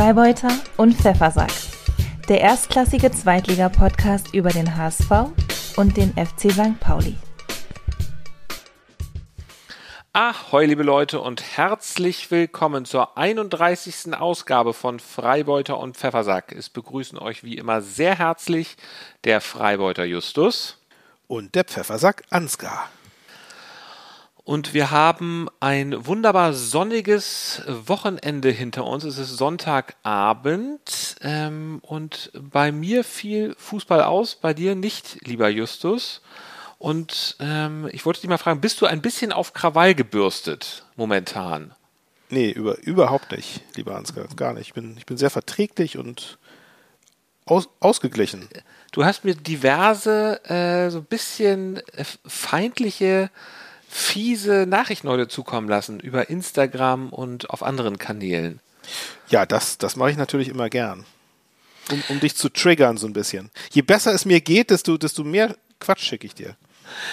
Freibeuter und Pfeffersack. Der erstklassige Zweitliga-Podcast über den HSV und den FC St. Pauli. Ahoi, liebe Leute, und herzlich willkommen zur 31. Ausgabe von Freibeuter und Pfeffersack. Es begrüßen euch wie immer sehr herzlich der Freibeuter Justus und der Pfeffersack Ansgar. Und wir haben ein wunderbar sonniges Wochenende hinter uns. Es ist Sonntagabend ähm, und bei mir fiel Fußball aus, bei dir nicht, lieber Justus. Und ähm, ich wollte dich mal fragen, bist du ein bisschen auf Krawall gebürstet momentan? Nee, über, überhaupt nicht, lieber Ansgar, gar nicht. Ich bin, ich bin sehr verträglich und aus, ausgeglichen. Du hast mir diverse, äh, so ein bisschen äh, feindliche fiese Nachrichten heute zukommen lassen über Instagram und auf anderen Kanälen. Ja, das, das mache ich natürlich immer gern. Um, um dich zu triggern so ein bisschen. Je besser es mir geht, desto, desto mehr Quatsch schicke ich dir.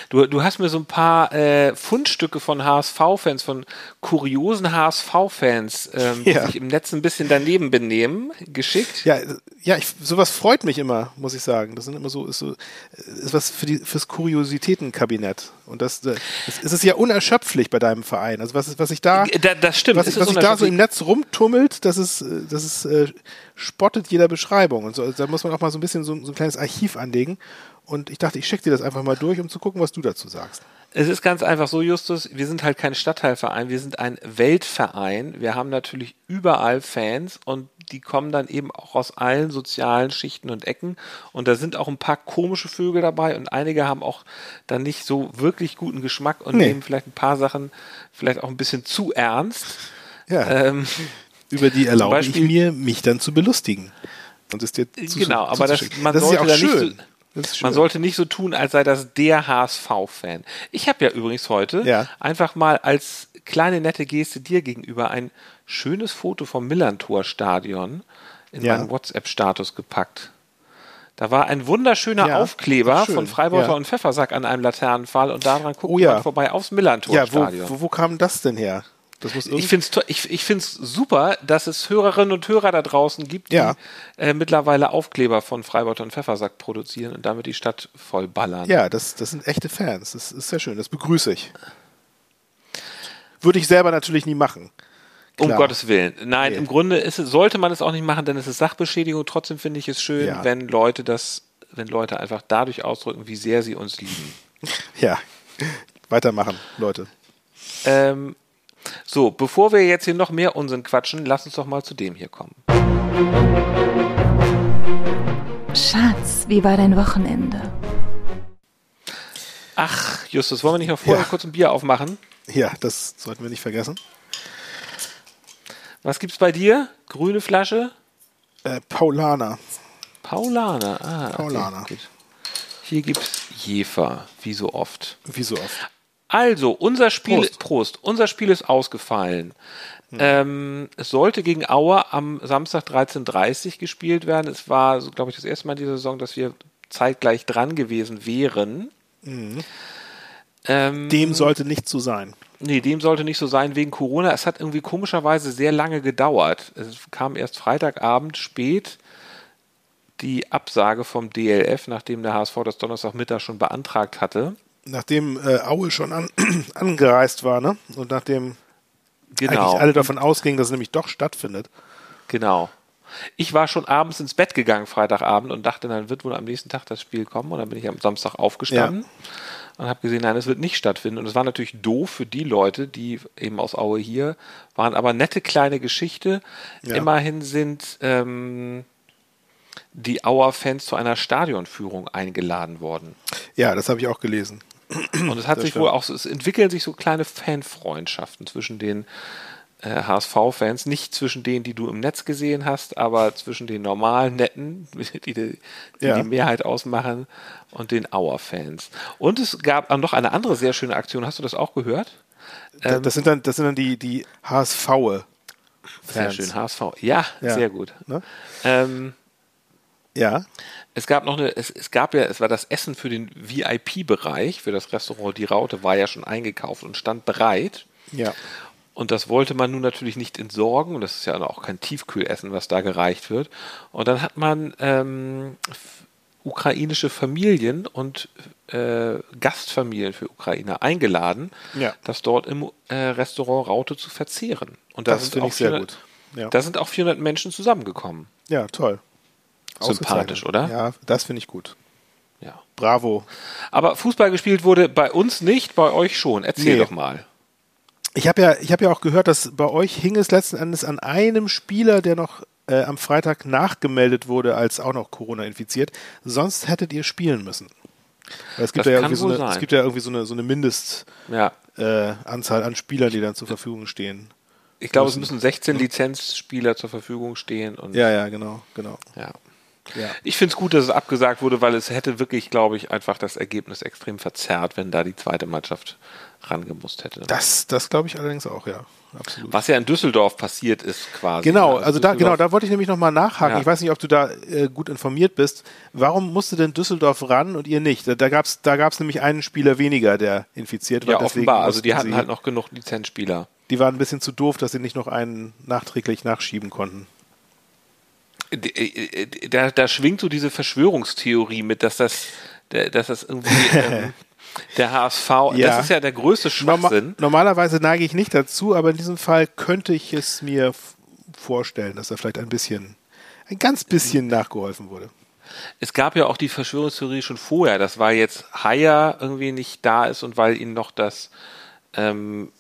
Du, du hast mir so ein paar äh, Fundstücke von HSV-Fans, von kuriosen HSV-Fans, ähm, ja. die sich im Netz ein bisschen daneben benehmen, geschickt. Ja, ja, ich, sowas freut mich immer, muss ich sagen. Das sind immer so, ist so, ist was für die, fürs Kuriositätenkabinett. Und das, das, das ist ja unerschöpflich bei deinem Verein. Also was, was ich da, da das stimmt, was, was sich da so im Netz rumtummelt, das ist, das ist, äh, spottet jeder Beschreibung. Und so, also da muss man auch mal so ein bisschen so, so ein kleines Archiv anlegen. Und ich dachte, ich schicke dir das einfach mal durch, um zu gucken, was du dazu sagst. Es ist ganz einfach so, Justus, wir sind halt kein Stadtteilverein, wir sind ein Weltverein. Wir haben natürlich überall Fans und die kommen dann eben auch aus allen sozialen Schichten und Ecken. Und da sind auch ein paar komische Vögel dabei und einige haben auch dann nicht so wirklich guten Geschmack und nee. nehmen vielleicht ein paar Sachen vielleicht auch ein bisschen zu ernst. Ja. Ähm, Über die erlaube Beispiel, ich mir, mich dann zu belustigen. Und es dir zu, Genau, aber das, man das sollte ist ja auch schön. Nicht so, man sollte nicht so tun, als sei das der HSV-Fan. Ich habe ja übrigens heute ja. einfach mal als kleine nette Geste dir gegenüber ein schönes Foto vom Millantor-Stadion in ja. meinen WhatsApp-Status gepackt. Da war ein wunderschöner ja, Aufkleber von Freibeuter ja. und Pfeffersack an einem Laternenpfahl und daran guckt oh, ja. man vorbei aufs Millantor-Stadion. Ja, wo, wo, wo kam das denn her? Ich finde es ich, ich find's super, dass es Hörerinnen und Hörer da draußen gibt, die ja. äh, mittlerweile Aufkleber von Freibeuter und Pfeffersack produzieren und damit die Stadt voll ballern. Ja, das, das sind echte Fans. Das ist sehr schön. Das begrüße ich. Würde ich selber natürlich nie machen. Klar. Um Gottes Willen. Nein, nee. im Grunde ist sollte man es auch nicht machen, denn es ist Sachbeschädigung. Trotzdem finde ich es schön, ja. wenn Leute das, wenn Leute einfach dadurch ausdrücken, wie sehr sie uns lieben. Ja, weitermachen, Leute. Ähm, so, bevor wir jetzt hier noch mehr Unsinn quatschen, lass uns doch mal zu dem hier kommen. Schatz, wie war dein Wochenende? Ach, Justus, wollen wir nicht noch vorher ja. kurz ein Bier aufmachen? Ja, das sollten wir nicht vergessen. Was gibt's bei dir? Grüne Flasche? Äh, Paulaner. Paulaner, ah. Paulaner. Okay, Hier gibt's Jefer, wie so oft. Wie so oft. Also, unser Spiel, Prost, Prost unser Spiel ist ausgefallen. Hm. Ähm, es sollte gegen Auer am Samstag 13.30 gespielt werden. Es war, glaube ich, das erste Mal in dieser Saison, dass wir zeitgleich dran gewesen wären. Mhm. Ähm, dem sollte nicht so sein. Nee, dem sollte nicht so sein wegen Corona. Es hat irgendwie komischerweise sehr lange gedauert. Es kam erst Freitagabend spät die Absage vom DLF, nachdem der HSV das Donnerstagmittag schon beantragt hatte nachdem äh, Aue schon an, angereist war, ne? Und nachdem genau. eigentlich alle davon ausgingen, dass es nämlich doch stattfindet. Genau. Ich war schon abends ins Bett gegangen, Freitagabend, und dachte, dann wird wohl am nächsten Tag das Spiel kommen. Und dann bin ich am Samstag aufgestanden ja. und habe gesehen, nein, es wird nicht stattfinden. Und es war natürlich doof für die Leute, die eben aus Aue hier waren, aber nette kleine Geschichte. Ja. Immerhin sind ähm, die Auer-Fans zu einer Stadionführung eingeladen worden. Ja, das habe ich auch gelesen. Und es hat sich wohl auch, es entwickeln sich so kleine Fanfreundschaften zwischen den äh, HSV-Fans, nicht zwischen denen, die du im Netz gesehen hast, aber zwischen den normalen Netten, die die, ja. die Mehrheit ausmachen, und den Auer-Fans. Und es gab noch eine andere sehr schöne Aktion. Hast du das auch gehört? Ähm, das sind dann, das sind dann die, die HSV. Sehr schön, HSV. Ja, ja. sehr gut. Ne? Ähm, ja. Es gab noch eine, es, es gab ja, es war das Essen für den VIP-Bereich, für das Restaurant Die Raute war ja schon eingekauft und stand bereit. Ja. Und das wollte man nun natürlich nicht entsorgen. Und das ist ja auch kein Tiefkühlessen, was da gereicht wird. Und dann hat man ähm, ukrainische Familien und äh, Gastfamilien für Ukrainer eingeladen, ja. das dort im äh, Restaurant Raute zu verzehren. Und da das finde ich sehr 400, gut. Ja. Da sind auch 400 Menschen zusammengekommen. Ja, toll. Sympathisch, oder? Ja, das finde ich gut. Ja. Bravo. Aber Fußball gespielt wurde bei uns nicht, bei euch schon. Erzähl nee. doch mal. Ich habe ja, ich ja auch gehört, dass bei euch hing es letzten Endes an einem Spieler, der noch äh, am Freitag nachgemeldet wurde, als auch noch Corona infiziert. Sonst hättet ihr spielen müssen. Weil es gibt, ja irgendwie so eine, es gibt ja irgendwie so eine, so eine Mindestanzahl ja. äh, an Spielern, die dann zur Verfügung stehen. Ich glaube, es müssen 16 Lizenzspieler zur Verfügung stehen. Und ja, ja, genau, genau. Ja. Ja. Ich finde es gut, dass es abgesagt wurde, weil es hätte wirklich, glaube ich, einfach das Ergebnis extrem verzerrt, wenn da die zweite Mannschaft rangemusst hätte. Das, das glaube ich allerdings auch, ja. Absolut. Was ja in Düsseldorf passiert ist quasi. Genau, also, also da, genau, da wollte ich nämlich nochmal nachhaken. Ja. Ich weiß nicht, ob du da äh, gut informiert bist. Warum musste denn Düsseldorf ran und ihr nicht? Da, da gab es da gab's nämlich einen Spieler weniger, der infiziert war. Ja, offenbar. Also die hatten halt noch genug Lizenzspieler. Die waren ein bisschen zu doof, dass sie nicht noch einen nachträglich nachschieben konnten. Äh, äh, da, da schwingt so diese Verschwörungstheorie mit, dass das, dass das irgendwie ähm, der HSV, ja. das ist ja der größte Schwachsinn. Norma normalerweise neige ich nicht dazu, aber in diesem Fall könnte ich es mir vorstellen, dass da vielleicht ein bisschen, ein ganz bisschen nachgeholfen wurde. Es gab ja auch die Verschwörungstheorie schon vorher, dass weil jetzt Haier irgendwie nicht da ist und weil ihnen noch das ähm,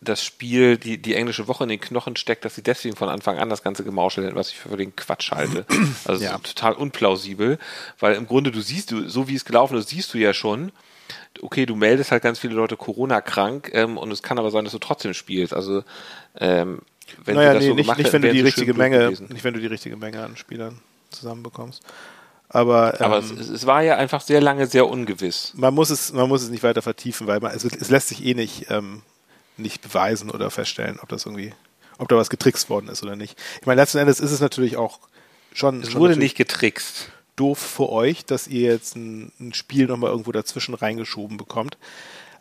das Spiel, die, die englische Woche in den Knochen steckt, dass sie deswegen von Anfang an das Ganze gemauschelt hätten, was ich für den Quatsch halte. Also ja. total unplausibel, weil im Grunde du siehst, du, so wie es gelaufen ist, siehst du ja schon, okay, du meldest halt ganz viele Leute Corona krank ähm, und es kann aber sein, dass du trotzdem spielst. Also ähm, wenn naja, du das nee, so nicht, nicht wenn du die richtige Menge, nicht wenn du die richtige Menge an Spielern zusammenbekommst. Aber, ähm, aber es, es, war ja einfach sehr lange sehr ungewiss. Man muss es, man muss es nicht weiter vertiefen, weil man, es, es lässt sich eh nicht ähm, nicht beweisen oder feststellen, ob das irgendwie, ob da was getrickst worden ist oder nicht. Ich meine, letzten Endes ist es natürlich auch schon. Es schon wurde nicht getrickst. Doof für euch, dass ihr jetzt ein, ein Spiel nochmal irgendwo dazwischen reingeschoben bekommt.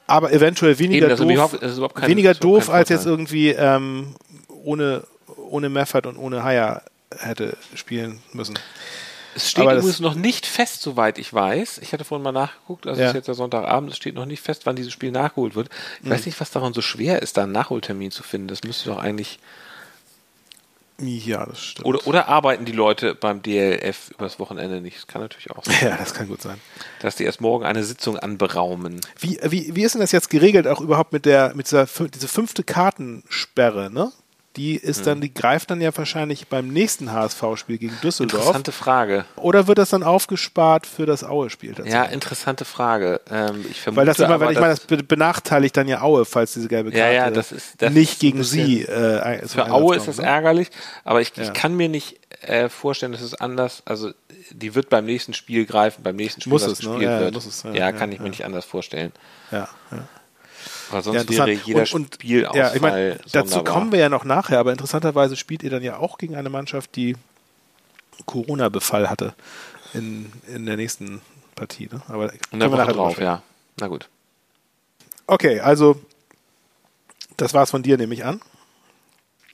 Aber eventuell weniger Eben, doof, kein, weniger doof als jetzt irgendwie ähm, ohne, ohne Meffert und ohne Haya hätte spielen müssen. Es steht Aber übrigens noch nicht fest, soweit ich weiß. Ich hatte vorhin mal nachgeguckt, also ja. es ist jetzt der Sonntagabend, es steht noch nicht fest, wann dieses Spiel nachgeholt wird. Ich mhm. weiß nicht, was daran so schwer ist, da einen Nachholtermin zu finden. Das müsste doch eigentlich. Ja, das stimmt. Oder, oder arbeiten die Leute beim DLF übers Wochenende nicht? Das kann natürlich auch sein. Ja, das kann gut sein. Dass die erst morgen eine Sitzung anberaumen. Wie, wie, wie ist denn das jetzt geregelt, auch überhaupt mit der, mit dieser, diese fünfte Kartensperre, ne? Die ist hm. dann, die greift dann ja wahrscheinlich beim nächsten HSV-Spiel gegen Düsseldorf. Interessante Frage. Oder wird das dann aufgespart für das Aue-Spiel? Ja, interessante Frage. Ähm, ich vermute, Weil das immer, weil ich meine, das benachteiligt dann ja Aue, falls diese gelbe Karte ja, ja, das ist, das nicht gegen sie. Äh, für Aue ist das ne? ärgerlich, aber ich, ja. ich kann mir nicht äh, vorstellen, dass es anders, also die wird beim nächsten Spiel greifen, beim nächsten Spiel, muss es, ne? ja, wird. Es, ja, ja kann ich mir nicht anders vorstellen. Ja. Weil sonst ja, wäre jeder und, und, ja, ich mein, Dazu kommen wir ja noch nachher, aber interessanterweise spielt ihr dann ja auch gegen eine Mannschaft, die Corona-Befall hatte in, in der nächsten Partie. Ne? Aber und da wir drauf, ja. Na gut. Okay, also das war's von dir, nehme ich an.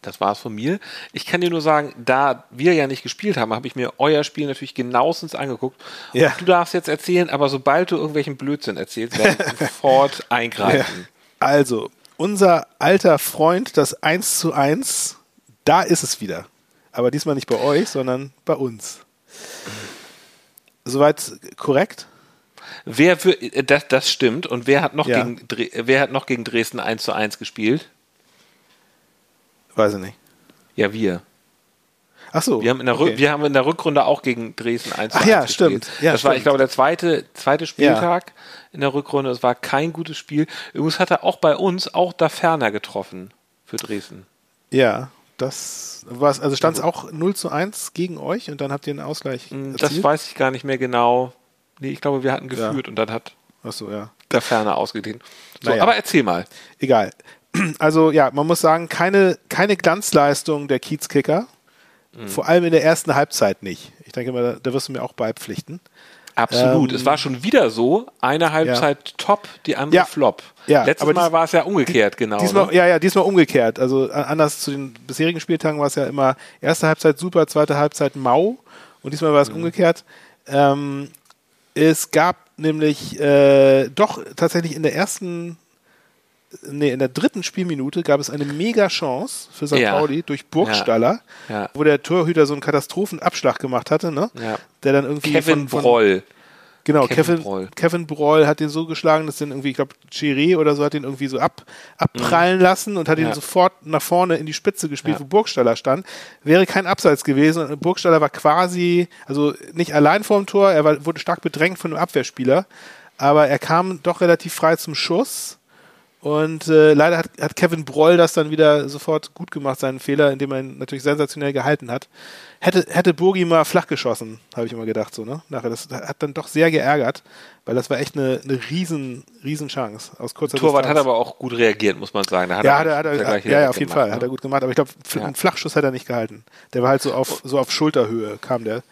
Das war's von mir. Ich kann dir nur sagen, da wir ja nicht gespielt haben, habe ich mir euer Spiel natürlich genauestens angeguckt. Ja. Du darfst jetzt erzählen, aber sobald du irgendwelchen Blödsinn erzählst, werde ich sofort eingreifen. Ja. Also, unser alter Freund, das 1 zu 1, da ist es wieder. Aber diesmal nicht bei euch, sondern bei uns. Soweit korrekt? Wer für, das, das stimmt. Und wer hat noch ja. gegen wer hat noch gegen Dresden 1 zu 1 gespielt? Weiß ich nicht. Ja, wir. Ach so. Wir haben in der, okay. wir haben in der Rückrunde auch gegen Dresden 1 Ach ja, gespielt. stimmt. Ja, das stimmt. war, ich glaube, der zweite, zweite Spieltag ja. in der Rückrunde. Es war kein gutes Spiel. Übrigens hat er auch bei uns auch da ferner getroffen für Dresden. Ja, das war also stand es auch 0 zu 1 gegen euch und dann habt ihr einen Ausgleich. Hm, das erzielt? weiß ich gar nicht mehr genau. Nee, ich glaube, wir hatten geführt ja. und dann hat Ach so, ja. der Ferner ausgedehnt. So, naja. aber erzähl mal. Egal. Also ja, man muss sagen, keine, keine Glanzleistung der Kiezkicker. Mhm. Vor allem in der ersten Halbzeit nicht. Ich denke mal, da wirst du mir auch beipflichten. Absolut. Ähm, es war schon wieder so, eine Halbzeit ja. top, die andere ja. flop. Ja, Letztes aber Mal war es ja umgekehrt, genau. Diesmal, ne? Ja, ja, diesmal umgekehrt. Also anders zu den bisherigen Spieltagen war es ja immer erste Halbzeit super, zweite Halbzeit mau und diesmal war es mhm. umgekehrt. Ähm, es gab nämlich äh, doch tatsächlich in der ersten nee, in der dritten Spielminute gab es eine mega Chance für St. Ja. Pauli durch Burgstaller, ja. Ja. wo der Torhüter so einen Katastrophenabschlag gemacht hatte, ne? Der dann irgendwie Kevin von, von Broll. Genau, Kevin, Kevin Broll. Kevin Broll hat den so geschlagen, dass den irgendwie, ich glaube, Chiré oder so hat den irgendwie so ab, abprallen mhm. lassen und hat ihn sofort nach vorne in die Spitze gespielt, wo Burgstaller stand. Wäre kein Abseits gewesen und Burgstaller war quasi, also nicht allein vorm Tor, er war, wurde stark bedrängt von einem Abwehrspieler, aber er kam doch relativ frei zum Schuss und äh, leider hat, hat Kevin Broll das dann wieder sofort gut gemacht, seinen Fehler, indem er ihn natürlich sensationell gehalten hat. Hätte, hätte Bogi mal flach geschossen, habe ich immer gedacht, so, ne? Nachher, das hat dann doch sehr geärgert, weil das war echt eine, eine riesen, riesen Chance aus kurzer Torwart Distanz. hat aber auch gut reagiert, muss man sagen. Hat ja, er, hat er, hat er, ja, ja, auf jeden gemacht, Fall, ne? hat er gut gemacht, aber ich glaube, ja. einen Flachschuss hat er nicht gehalten. Der war halt so auf, so auf Schulterhöhe kam der.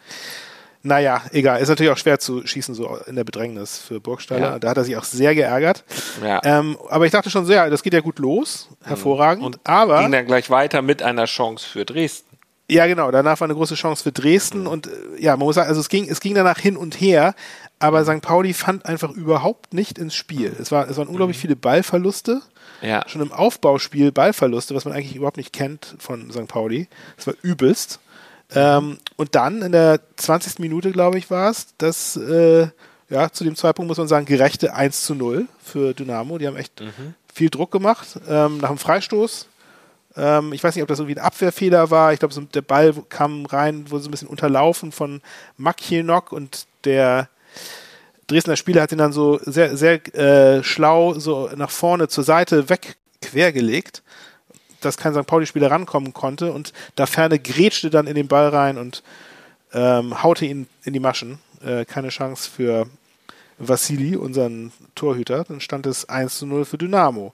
Naja, egal. Ist natürlich auch schwer zu schießen, so in der Bedrängnis für Burgstaller. Ja. Da hat er sich auch sehr geärgert. Ja. Ähm, aber ich dachte schon sehr, das geht ja gut los. Hervorragend. Und aber. Ging dann gleich weiter mit einer Chance für Dresden. Ja, genau. Danach war eine große Chance für Dresden. Mhm. Und äh, ja, man muss sagen, also es ging, es ging danach hin und her. Aber St. Pauli fand einfach überhaupt nicht ins Spiel. Es, war, es waren unglaublich mhm. viele Ballverluste. Ja. Schon im Aufbauspiel Ballverluste, was man eigentlich überhaupt nicht kennt von St. Pauli. Das war übelst. Ähm, und dann in der 20. Minute, glaube ich, war es, dass äh, ja, zu dem Zeitpunkt muss man sagen, gerechte 1 zu 0 für Dynamo. Die haben echt mhm. viel Druck gemacht. Ähm, nach dem Freistoß. Ähm, ich weiß nicht, ob das irgendwie ein Abwehrfehler war. Ich glaube, so, der Ball kam rein, wurde so ein bisschen unterlaufen von Makienok und der Dresdner Spieler hat ihn dann so sehr, sehr äh, schlau so nach vorne zur Seite weg quergelegt dass kein St. Pauli-Spieler rankommen konnte und da Ferne grätschte dann in den Ball rein und ähm, haute ihn in die Maschen. Äh, keine Chance für Vassili, unseren Torhüter. Dann stand es 1 zu 0 für Dynamo.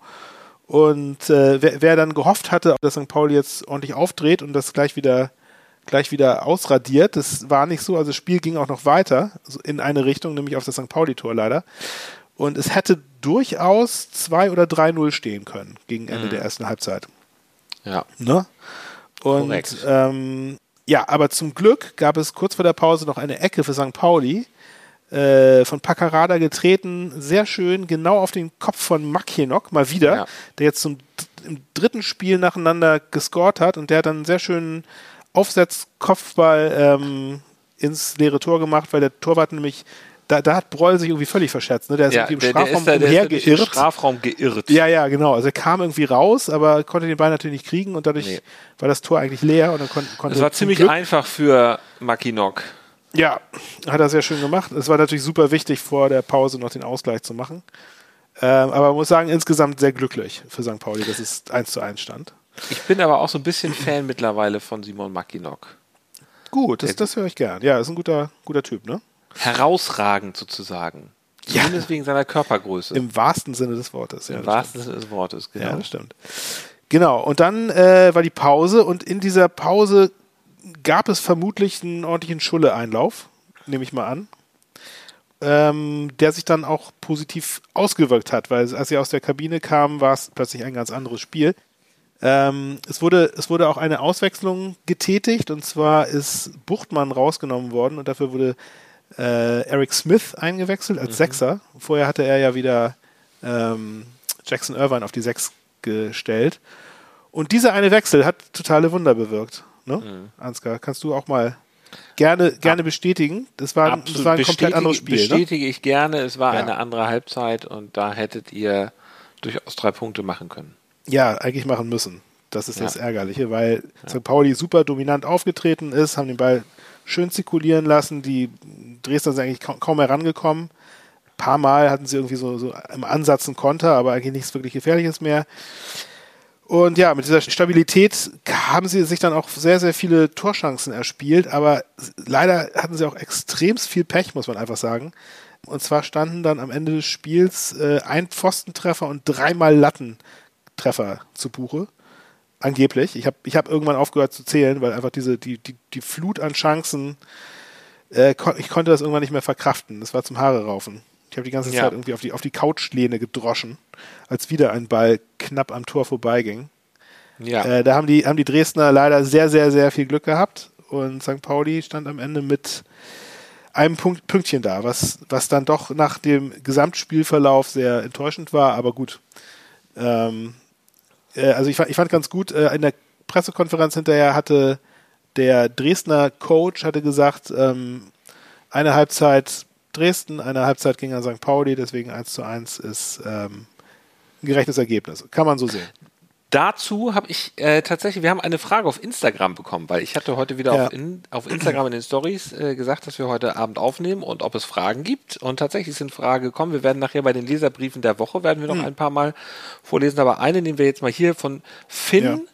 Und äh, wer, wer, dann gehofft hatte, dass St. Pauli jetzt ordentlich aufdreht und das gleich wieder gleich wieder ausradiert, das war nicht so. Also das Spiel ging auch noch weiter in eine Richtung, nämlich auf das St. Pauli-Tor leider. Und es hätte durchaus 2 oder 3-0 stehen können gegen Ende mhm. der ersten Halbzeit. Ja. Ne? Und ähm, ja, aber zum Glück gab es kurz vor der Pause noch eine Ecke für St. Pauli. Äh, von Paccarada getreten, sehr schön, genau auf den Kopf von Makienok, mal wieder, ja. der jetzt zum im dritten Spiel nacheinander gescored hat und der hat dann einen sehr schönen Aufsetzkopfball ähm, ins leere Tor gemacht, weil der Torwart nämlich da, da hat Broll sich irgendwie völlig verschätzt. Ne? Der ist ja, irgendwie im der, Strafraum der da, der ist Im Strafraum geirrt. Ja, ja, genau. Also er kam irgendwie raus, aber konnte den Ball natürlich nicht kriegen und dadurch nee. war das Tor eigentlich leer und dann kon konnte. Es war ziemlich Glück einfach für Mackinock. Ja, hat er sehr schön gemacht. Es war natürlich super wichtig, vor der Pause noch den Ausgleich zu machen. Ähm, aber man muss sagen, insgesamt sehr glücklich für St. Pauli, dass es 1 zu 1 stand. Ich bin aber auch so ein bisschen Fan mittlerweile von Simon Mackinock. Gut, das, das höre ich gern. Ja, ist ein guter, guter Typ, ne? Herausragend sozusagen. Zumindest ja. wegen seiner Körpergröße. Im wahrsten Sinne des Wortes. Ja, Im wahrsten Sinne des Wortes, genau. Ja, das stimmt. Genau, und dann äh, war die Pause und in dieser Pause gab es vermutlich einen ordentlichen Schulle-Einlauf, nehme ich mal an, ähm, der sich dann auch positiv ausgewirkt hat, weil als sie aus der Kabine kamen, war es plötzlich ein ganz anderes Spiel. Ähm, es, wurde, es wurde auch eine Auswechslung getätigt und zwar ist Buchtmann rausgenommen worden und dafür wurde äh, Eric Smith eingewechselt als mhm. Sechser. Vorher hatte er ja wieder ähm, Jackson Irvine auf die Sechs gestellt. Und dieser eine Wechsel hat totale Wunder bewirkt. Ne? Mhm. Ansgar, kannst du auch mal gerne, gerne Ab bestätigen? Das war, das war ein komplett anderes Spiel. Ne? Bestätige ne? ich gerne. Es war ja. eine andere Halbzeit und da hättet ihr durchaus drei Punkte machen können. Ja, eigentlich machen müssen. Das ist ja. das Ärgerliche, weil ja. St. Pauli super dominant aufgetreten ist, haben den Ball schön zirkulieren lassen. Die Dresdner sind eigentlich kaum, mehr rangekommen. Ein paar Mal hatten sie irgendwie so, so im Ansatz einen Konter, aber eigentlich nichts wirklich Gefährliches mehr. Und ja, mit dieser Stabilität haben sie sich dann auch sehr, sehr viele Torchancen erspielt, aber leider hatten sie auch extrem viel Pech, muss man einfach sagen. Und zwar standen dann am Ende des Spiels äh, ein Pfostentreffer und dreimal Lattentreffer zu Buche. Angeblich. Ich habe ich hab irgendwann aufgehört zu zählen, weil einfach diese, die, die, die Flut an Chancen äh, kon ich konnte das irgendwann nicht mehr verkraften. Das war zum Haare raufen. Ich habe die ganze ja. Zeit irgendwie auf die, auf die Couchlehne gedroschen, als wieder ein Ball knapp am Tor vorbeiging. Ja. Äh, da haben die, haben die Dresdner leider sehr, sehr, sehr viel Glück gehabt und St. Pauli stand am Ende mit einem Punkt, Pünktchen da, was, was dann doch nach dem Gesamtspielverlauf sehr enttäuschend war, aber gut. Ähm, äh, also ich, ich fand ganz gut, äh, in der Pressekonferenz hinterher hatte der Dresdner Coach hatte gesagt, ähm, eine Halbzeit Dresden, eine Halbzeit ging an St. Pauli, deswegen 1 zu 1 ist ähm, ein gerechtes Ergebnis. Kann man so sehen. Dazu habe ich äh, tatsächlich, wir haben eine Frage auf Instagram bekommen, weil ich hatte heute wieder ja. auf, in, auf, Instagram in den Stories äh, gesagt, dass wir heute Abend aufnehmen und ob es Fragen gibt. Und tatsächlich sind Fragen gekommen. Wir werden nachher bei den Leserbriefen der Woche, werden wir noch mhm. ein paar Mal vorlesen. Aber eine nehmen wir jetzt mal hier von Finn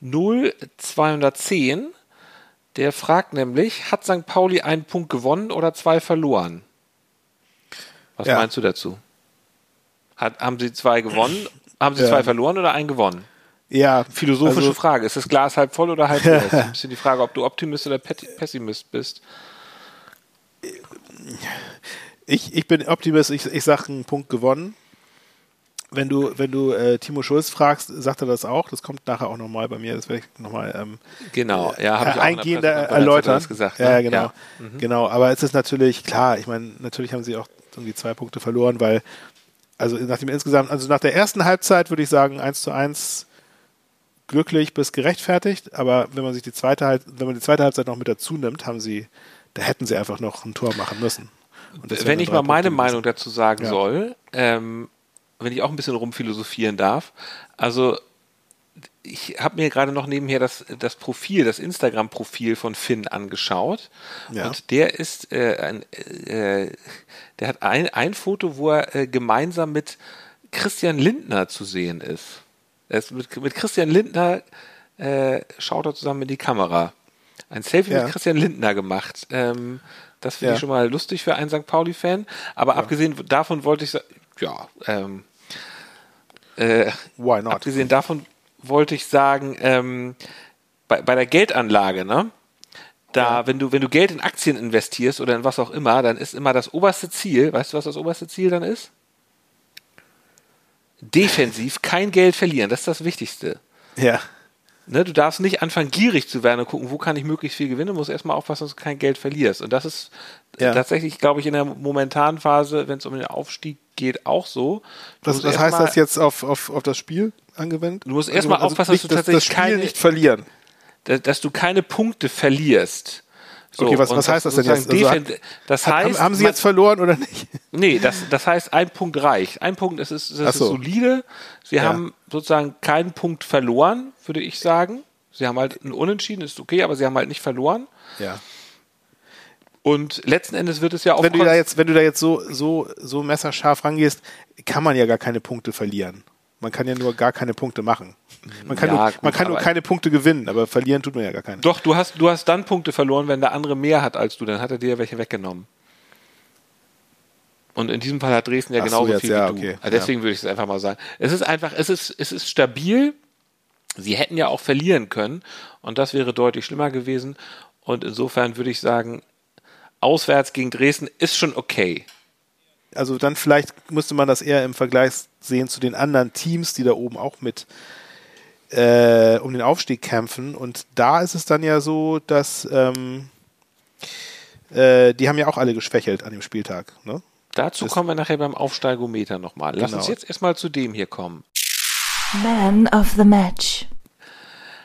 ja. 0210. Der fragt nämlich, hat St. Pauli einen Punkt gewonnen oder zwei verloren? Was ja. meinst du dazu? Hat, haben sie zwei gewonnen? Haben sie zwei verloren oder einen gewonnen? Ja. Philosophische also, Frage. Ist das Glas halb voll oder halb leer? ist ein bisschen die Frage, ob du Optimist oder Pessimist bist. Ich, ich bin Optimist, ich, ich sage einen Punkt gewonnen. Wenn du, wenn du äh, Timo Schulz fragst, sagt er das auch. Das kommt nachher auch nochmal bei mir. Das werde ich nochmal ähm, genau, ja, ich auch eingehender erläutern. Gesagt, ne? Ja, genau, ja. Mhm. genau. Aber es ist natürlich klar. Ich meine, natürlich haben sie auch irgendwie zwei Punkte verloren, weil also nach dem insgesamt, also nach der ersten Halbzeit würde ich sagen 1 zu 1 glücklich bis gerechtfertigt, aber wenn man sich die zweite wenn man die zweite Halbzeit noch mit dazu nimmt, haben sie, da hätten sie einfach noch ein Tor machen müssen. Wenn ich mal meine Punkte Meinung dazu sagen ja. soll, ähm, wenn ich auch ein bisschen rumphilosophieren darf, also ich habe mir gerade noch nebenher das, das Profil, das Instagram-Profil von Finn angeschaut. Ja. Und der ist äh, ein, äh, der hat ein, ein Foto, wo er äh, gemeinsam mit Christian Lindner zu sehen ist. Ist mit, mit Christian Lindner äh, schaut er zusammen in die Kamera. Ein Selfie ja. mit Christian Lindner gemacht. Ähm, das finde ja. ich schon mal lustig für einen St. Pauli-Fan. Aber ja. abgesehen davon wollte ich sagen, ja, ähm, äh, Why not? abgesehen davon wollte ich sagen, ähm, bei, bei der Geldanlage, ne? Da, wenn du, wenn du Geld in Aktien investierst oder in was auch immer, dann ist immer das oberste Ziel, weißt du, was das oberste Ziel dann ist? Defensiv kein Geld verlieren, das ist das Wichtigste. Ja. Ne, du darfst nicht anfangen, gierig zu werden und gucken, wo kann ich möglichst viel gewinnen. Du musst erstmal aufpassen, dass du kein Geld verlierst. Und das ist ja. tatsächlich, glaube ich, in der momentanen Phase, wenn es um den Aufstieg geht, auch so. Was, was heißt das jetzt auf, auf, auf das Spiel angewendet? Du musst erstmal also aufpassen, dass du tatsächlich das Spiel keine, nicht verlieren. Dass du keine Punkte verlierst. So, okay, was, was heißt das denn jetzt? Also hat, das heißt, haben, Sie jetzt verloren oder nicht? Nee, das, das heißt, ein Punkt reicht. Ein Punkt, das ist, das so. ist solide. Sie ja. haben sozusagen keinen Punkt verloren, würde ich sagen. Sie haben halt ein Unentschieden, ist okay, aber sie haben halt nicht verloren. Ja. Und letzten Endes wird es ja auch. Wenn du da jetzt, wenn du da jetzt so, so, so messerscharf rangehst, kann man ja gar keine Punkte verlieren. Man kann ja nur gar keine Punkte machen. Man kann, ja, nur, gut, man kann nur keine Punkte gewinnen, aber verlieren tut man ja gar keine. Doch, du hast, du hast dann Punkte verloren, wenn der andere mehr hat als du, dann hat er dir welche weggenommen. Und in diesem Fall hat Dresden ja genauso so jetzt, viel ja, wie du. Okay. Also deswegen ja. würde ich es einfach mal sagen. Es ist einfach, es ist, es ist stabil. Sie hätten ja auch verlieren können und das wäre deutlich schlimmer gewesen. Und insofern würde ich sagen, auswärts gegen Dresden ist schon okay also dann vielleicht müsste man das eher im Vergleich sehen zu den anderen Teams, die da oben auch mit äh, um den Aufstieg kämpfen. Und da ist es dann ja so, dass ähm, äh, die haben ja auch alle geschwächelt an dem Spieltag. Ne? Dazu das kommen wir nachher beim Aufsteigometer nochmal. Lass genau. uns jetzt erstmal zu dem hier kommen. Man of the Match.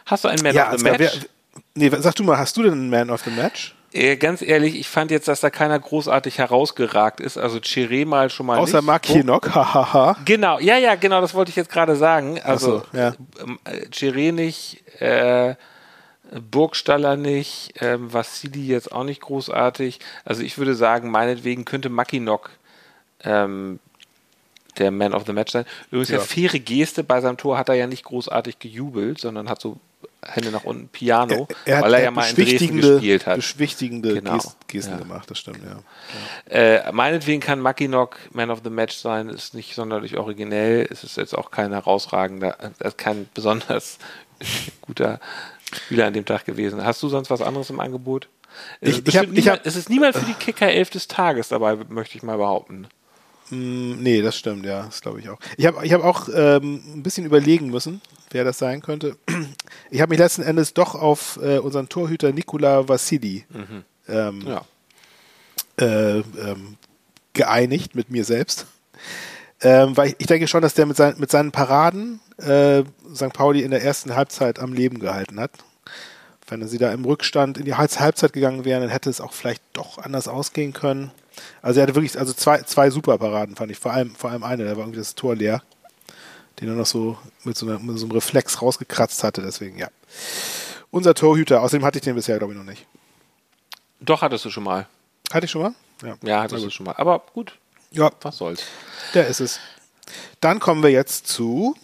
Hast du einen Man ja, of the Match? Wer, nee, sag du mal, hast du denn einen Man of the Match? Äh, ganz ehrlich, ich fand jetzt, dass da keiner großartig herausgeragt ist. Also Chiré mal schon mal Außer Hinnock, hahaha. genau, ja, ja, genau, das wollte ich jetzt gerade sagen. Also so, ja. äh, Chiré nicht, äh, Burgstaller nicht, ähm, Vassili jetzt auch nicht großartig. Also ich würde sagen, meinetwegen könnte Mackinock ähm, der Man of the Match sein. Übrigens ja. ja faire Geste, bei seinem Tor hat er ja nicht großartig gejubelt, sondern hat so Hände nach unten Piano, er, er weil er ja mal in Dresden gespielt hat. Beschwichtigende genau. Gesten ja. gemacht, das stimmt, ja. ja. Äh, meinetwegen kann Mackinock Man of the Match sein, ist nicht sonderlich originell, es ist jetzt auch kein herausragender, äh, kein besonders guter Spieler an dem Tag gewesen. Hast du sonst was anderes im Angebot? Es, ich, ich hab, niemand, hab, es ist niemand für die Kicker 11 des Tages dabei, möchte ich mal behaupten. Mm, nee, das stimmt, ja, das glaube ich auch. Ich habe ich hab auch ähm, ein bisschen überlegen müssen, wer das sein könnte. Ich habe mich letzten Endes doch auf äh, unseren Torhüter Nikola Vassili mhm. ähm, ja. äh, ähm, geeinigt mit mir selbst. Ähm, weil ich, ich, denke schon, dass der mit, sein, mit seinen Paraden äh, St. Pauli in der ersten Halbzeit am Leben gehalten hat. Wenn sie da im Rückstand in die Halbzeit gegangen wären, dann hätte es auch vielleicht doch anders ausgehen können. Also er hatte wirklich, also zwei, zwei super Paraden fand ich, vor allem, vor allem eine, da war irgendwie das Tor leer, den er noch so mit so, einer, mit so einem Reflex rausgekratzt hatte, deswegen ja. Unser Torhüter, außerdem hatte ich den bisher, glaube ich, noch nicht. Doch, hattest du schon mal. Hatte ich schon mal? Ja, ja hattest du schon mal. Aber gut. Ja. Was soll's. Der ist es. Dann kommen wir jetzt zu.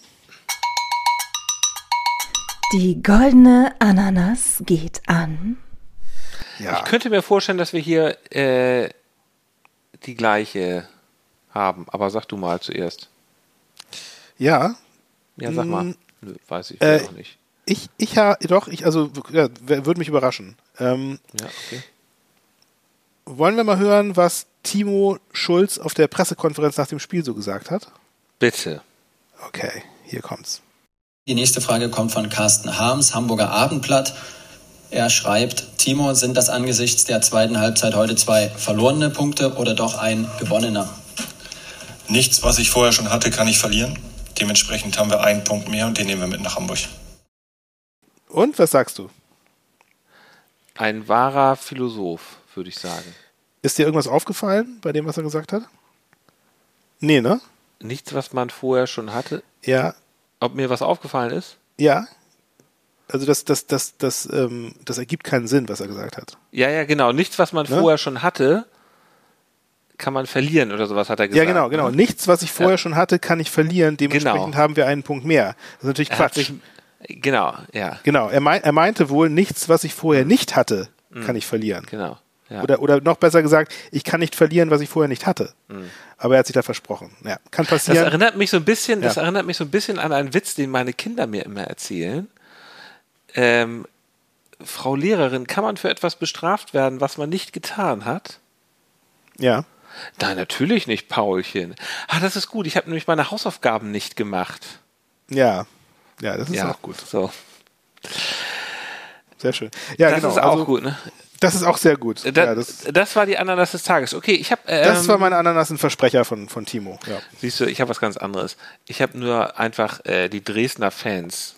Die goldene Ananas geht an. Ja. Ich könnte mir vorstellen, dass wir hier äh, die gleiche haben, aber sag du mal zuerst. Ja. Ja, sag mal. Mm, Nö, weiß ich äh, noch nicht. Ich, ich ja, doch, ich, also, ja, würde mich überraschen. Ähm, ja, okay. Wollen wir mal hören, was Timo Schulz auf der Pressekonferenz nach dem Spiel so gesagt hat? Bitte. Okay, hier kommt's. Die nächste Frage kommt von Carsten Harms, Hamburger Abendblatt. Er schreibt, Timo, sind das angesichts der zweiten Halbzeit heute zwei verlorene Punkte oder doch ein gewonnener? Nichts, was ich vorher schon hatte, kann ich verlieren. Dementsprechend haben wir einen Punkt mehr und den nehmen wir mit nach Hamburg. Und was sagst du? Ein wahrer Philosoph, würde ich sagen. Ist dir irgendwas aufgefallen bei dem, was er gesagt hat? Nee, ne? Nichts, was man vorher schon hatte? Ja. Ob mir was aufgefallen ist? Ja also das, das, das, das, ähm, das ergibt keinen Sinn, was er gesagt hat. Ja, ja, genau. Nichts, was man ne? vorher schon hatte, kann man verlieren oder sowas, hat er gesagt. Ja, genau, genau. Ne? Nichts, was ich vorher ja. schon hatte, kann ich verlieren. Dementsprechend genau. haben wir einen Punkt mehr. Das ist natürlich Quatsch. Sich, genau, ja. Genau. Er, mein, er meinte wohl, nichts, was ich vorher nicht hatte, mhm. kann ich verlieren. Genau. Ja. Oder, oder noch besser gesagt, ich kann nicht verlieren, was ich vorher nicht hatte. Mhm. Aber er hat sich da versprochen. Ja, kann passieren. Das erinnert mich so ein bisschen, ja. das erinnert mich so ein bisschen an einen Witz, den meine Kinder mir immer erzählen ähm, Frau Lehrerin, kann man für etwas bestraft werden, was man nicht getan hat? Ja. Nein, natürlich nicht, Paulchen. Ah, das ist gut. Ich habe nämlich meine Hausaufgaben nicht gemacht. Ja. Ja, das ist ja, auch gut. So. Sehr schön. Ja, das genau. ist auch also, gut, ne? Das ist auch sehr gut. Da, ja, das, das, war die Ananas des Tages. Okay, ich habe. Ähm, das war meine Ananas ein Versprecher von, von Timo. Ja. Siehst du, ich habe was ganz anderes. Ich habe nur einfach äh, die Dresdner Fans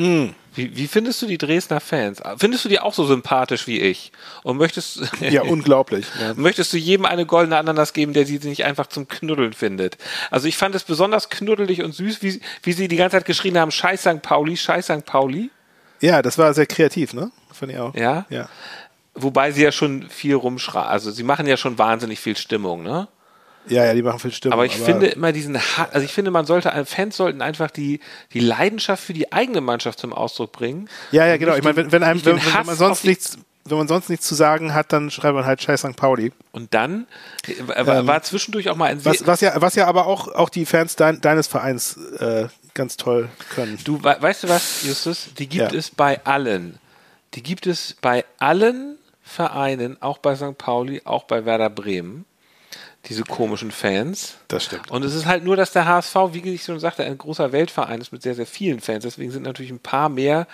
Mm. Wie, wie, findest du die Dresdner Fans? Findest du die auch so sympathisch wie ich? Und möchtest ja unglaublich. Ja. Möchtest du jedem eine goldene Ananas geben, der sie nicht einfach zum Knuddeln findet? Also ich fand es besonders knuddelig und süß, wie, wie sie die ganze Zeit geschrien haben: Scheiß St. Pauli, Scheiß St. Pauli. Ja, das war sehr kreativ, ne? Fand ich auch. Ja. Ja. Wobei sie ja schon viel rumschreien. Also sie machen ja schon wahnsinnig viel Stimmung, ne? Ja, ja, die machen viel Stimmung. Aber ich aber finde immer diesen, also ich finde, man sollte, Fans sollten einfach die, die Leidenschaft für die eigene Mannschaft zum Ausdruck bringen. Ja, ja, genau. Ich meine, wenn, wenn, einem, wenn, wenn man sonst nichts, wenn man sonst nichts zu sagen hat, dann schreibt man halt Scheiß St. Pauli. Und dann äh, war, war zwischendurch auch mal ein was, was ja, was ja aber auch, auch die Fans dein, deines Vereins äh, ganz toll können. Du weißt du was, Justus? Die gibt ja. es bei allen. Die gibt es bei allen Vereinen, auch bei St. Pauli, auch bei Werder Bremen diese komischen Fans. Das stimmt. Und es ist halt nur, dass der HSV, wie ich schon sagte, ein großer Weltverein ist mit sehr, sehr vielen Fans. Deswegen sind natürlich ein paar mehr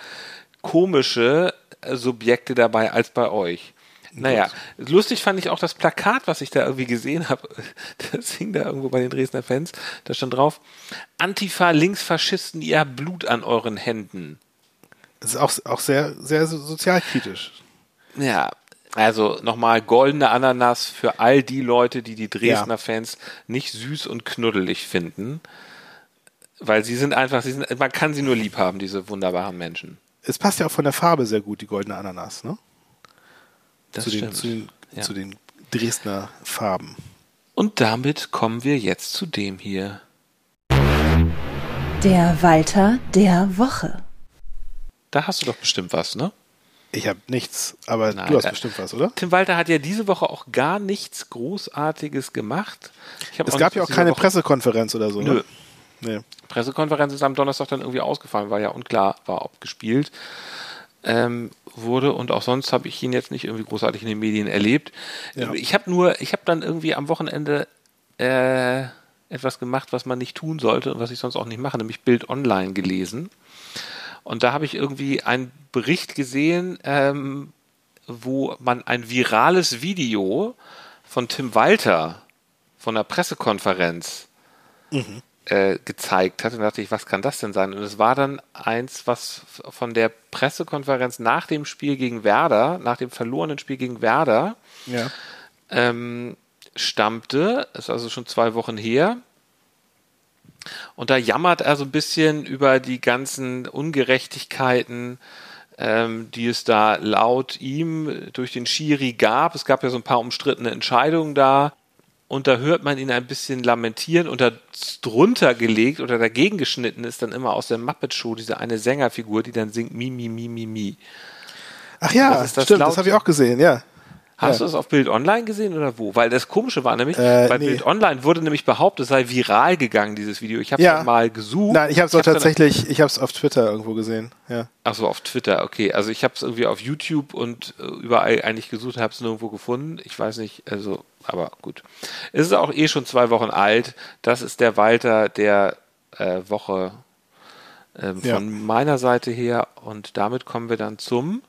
komische äh, Subjekte dabei als bei euch. Naja, lustig fand ich auch das Plakat, was ich da irgendwie gesehen habe. Das hing da irgendwo bei den Dresdner Fans. Da stand drauf: Antifa, Linksfaschisten, ihr habt Blut an euren Händen. Das ist auch, auch sehr, sehr sozialkritisch. Ja, also nochmal goldene Ananas für all die Leute, die die Dresdner ja. Fans nicht süß und knuddelig finden. Weil sie sind einfach, sie sind, man kann sie nur lieb haben, diese wunderbaren Menschen. Es passt ja auch von der Farbe sehr gut, die goldene Ananas, ne? Das zu, stimmt. Den, zu, den, ja. zu den Dresdner Farben. Und damit kommen wir jetzt zu dem hier. Der Walter der Woche. Da hast du doch bestimmt was, ne? Ich habe nichts, aber Nein, du hast äh, bestimmt was, oder? Tim Walter hat ja diese Woche auch gar nichts Großartiges gemacht. es gab ja auch keine Woche... Pressekonferenz oder so. Ne? Nö. Nee. Pressekonferenz ist am Donnerstag dann irgendwie ausgefallen, weil ja unklar war, ob gespielt ähm, wurde. Und auch sonst habe ich ihn jetzt nicht irgendwie großartig in den Medien erlebt. Ja. Ich habe nur, ich habe dann irgendwie am Wochenende äh, etwas gemacht, was man nicht tun sollte und was ich sonst auch nicht mache, nämlich Bild Online gelesen. Und da habe ich irgendwie einen Bericht gesehen, ähm, wo man ein virales Video von Tim Walter von der Pressekonferenz mhm. äh, gezeigt hat. Und dachte ich, was kann das denn sein? Und es war dann eins, was von der Pressekonferenz nach dem Spiel gegen Werder, nach dem verlorenen Spiel gegen Werder, ja. ähm, stammte. Ist also schon zwei Wochen her. Und da jammert er so ein bisschen über die ganzen Ungerechtigkeiten, ähm, die es da laut ihm durch den Schiri gab. Es gab ja so ein paar umstrittene Entscheidungen da. Und da hört man ihn ein bisschen lamentieren und da drunter gelegt oder dagegen geschnitten ist dann immer aus der Muppet Show diese eine Sängerfigur, die dann singt Mi, Mi, Mi, Mi, Mi. Ach ja, das, das stimmt, laut? das habe ich auch gesehen, ja. Hast ja. du das auf Bild Online gesehen oder wo? Weil das Komische war nämlich, äh, bei nee. Bild Online wurde nämlich behauptet, es sei viral gegangen, dieses Video. Ich habe es ja. mal gesucht. Nein, ich habe es auch tatsächlich, ich habe es auf Twitter irgendwo gesehen. Ja. Ach so, auf Twitter, okay. Also ich habe es irgendwie auf YouTube und äh, überall eigentlich gesucht, habe es nirgendwo gefunden. Ich weiß nicht, also, aber gut. Es ist auch eh schon zwei Wochen alt. Das ist der Walter der äh, Woche äh, von ja. meiner Seite her. Und damit kommen wir dann zum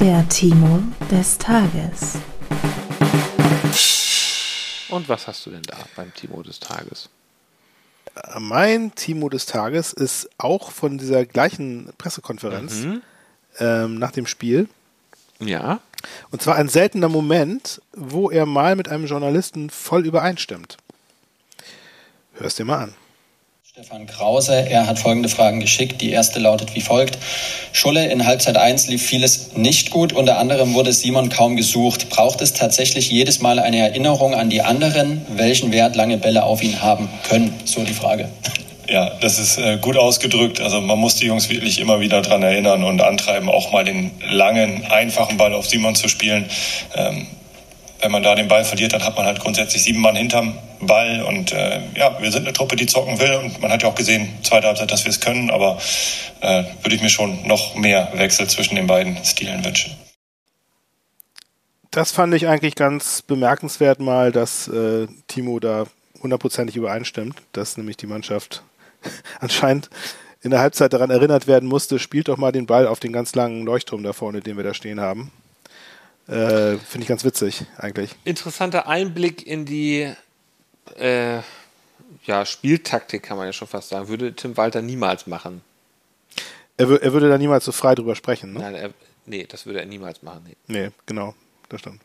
Der Timo des Tages. Und was hast du denn da beim Timo des Tages? Mein Timo des Tages ist auch von dieser gleichen Pressekonferenz mhm. ähm, nach dem Spiel. Ja. Und zwar ein seltener Moment, wo er mal mit einem Journalisten voll übereinstimmt. Hörst dir mal an. Stefan Krause, er hat folgende Fragen geschickt. Die erste lautet wie folgt. Schulle, in Halbzeit 1 lief vieles nicht gut. Unter anderem wurde Simon kaum gesucht. Braucht es tatsächlich jedes Mal eine Erinnerung an die anderen, welchen Wert lange Bälle auf ihn haben können? So die Frage. Ja, das ist äh, gut ausgedrückt. Also man muss die Jungs wirklich immer wieder daran erinnern und antreiben, auch mal den langen, einfachen Ball auf Simon zu spielen. Ähm, wenn man da den Ball verliert, dann hat man halt grundsätzlich sieben Mann hinterm Ball. Und äh, ja, wir sind eine Truppe, die zocken will. Und man hat ja auch gesehen, zweite Halbzeit, dass wir es können. Aber äh, würde ich mir schon noch mehr Wechsel zwischen den beiden Stilen wünschen. Das fand ich eigentlich ganz bemerkenswert mal, dass äh, Timo da hundertprozentig übereinstimmt, dass nämlich die Mannschaft anscheinend in der Halbzeit daran erinnert werden musste, spielt doch mal den Ball auf den ganz langen Leuchtturm da vorne, den wir da stehen haben. Äh, Finde ich ganz witzig, eigentlich. Interessanter Einblick in die äh, ja, Spieltaktik, kann man ja schon fast sagen. Würde Tim Walter niemals machen. Er, er würde da niemals so frei drüber sprechen, ne? Nein, er, nee, das würde er niemals machen. Nee, nee genau, das stimmt.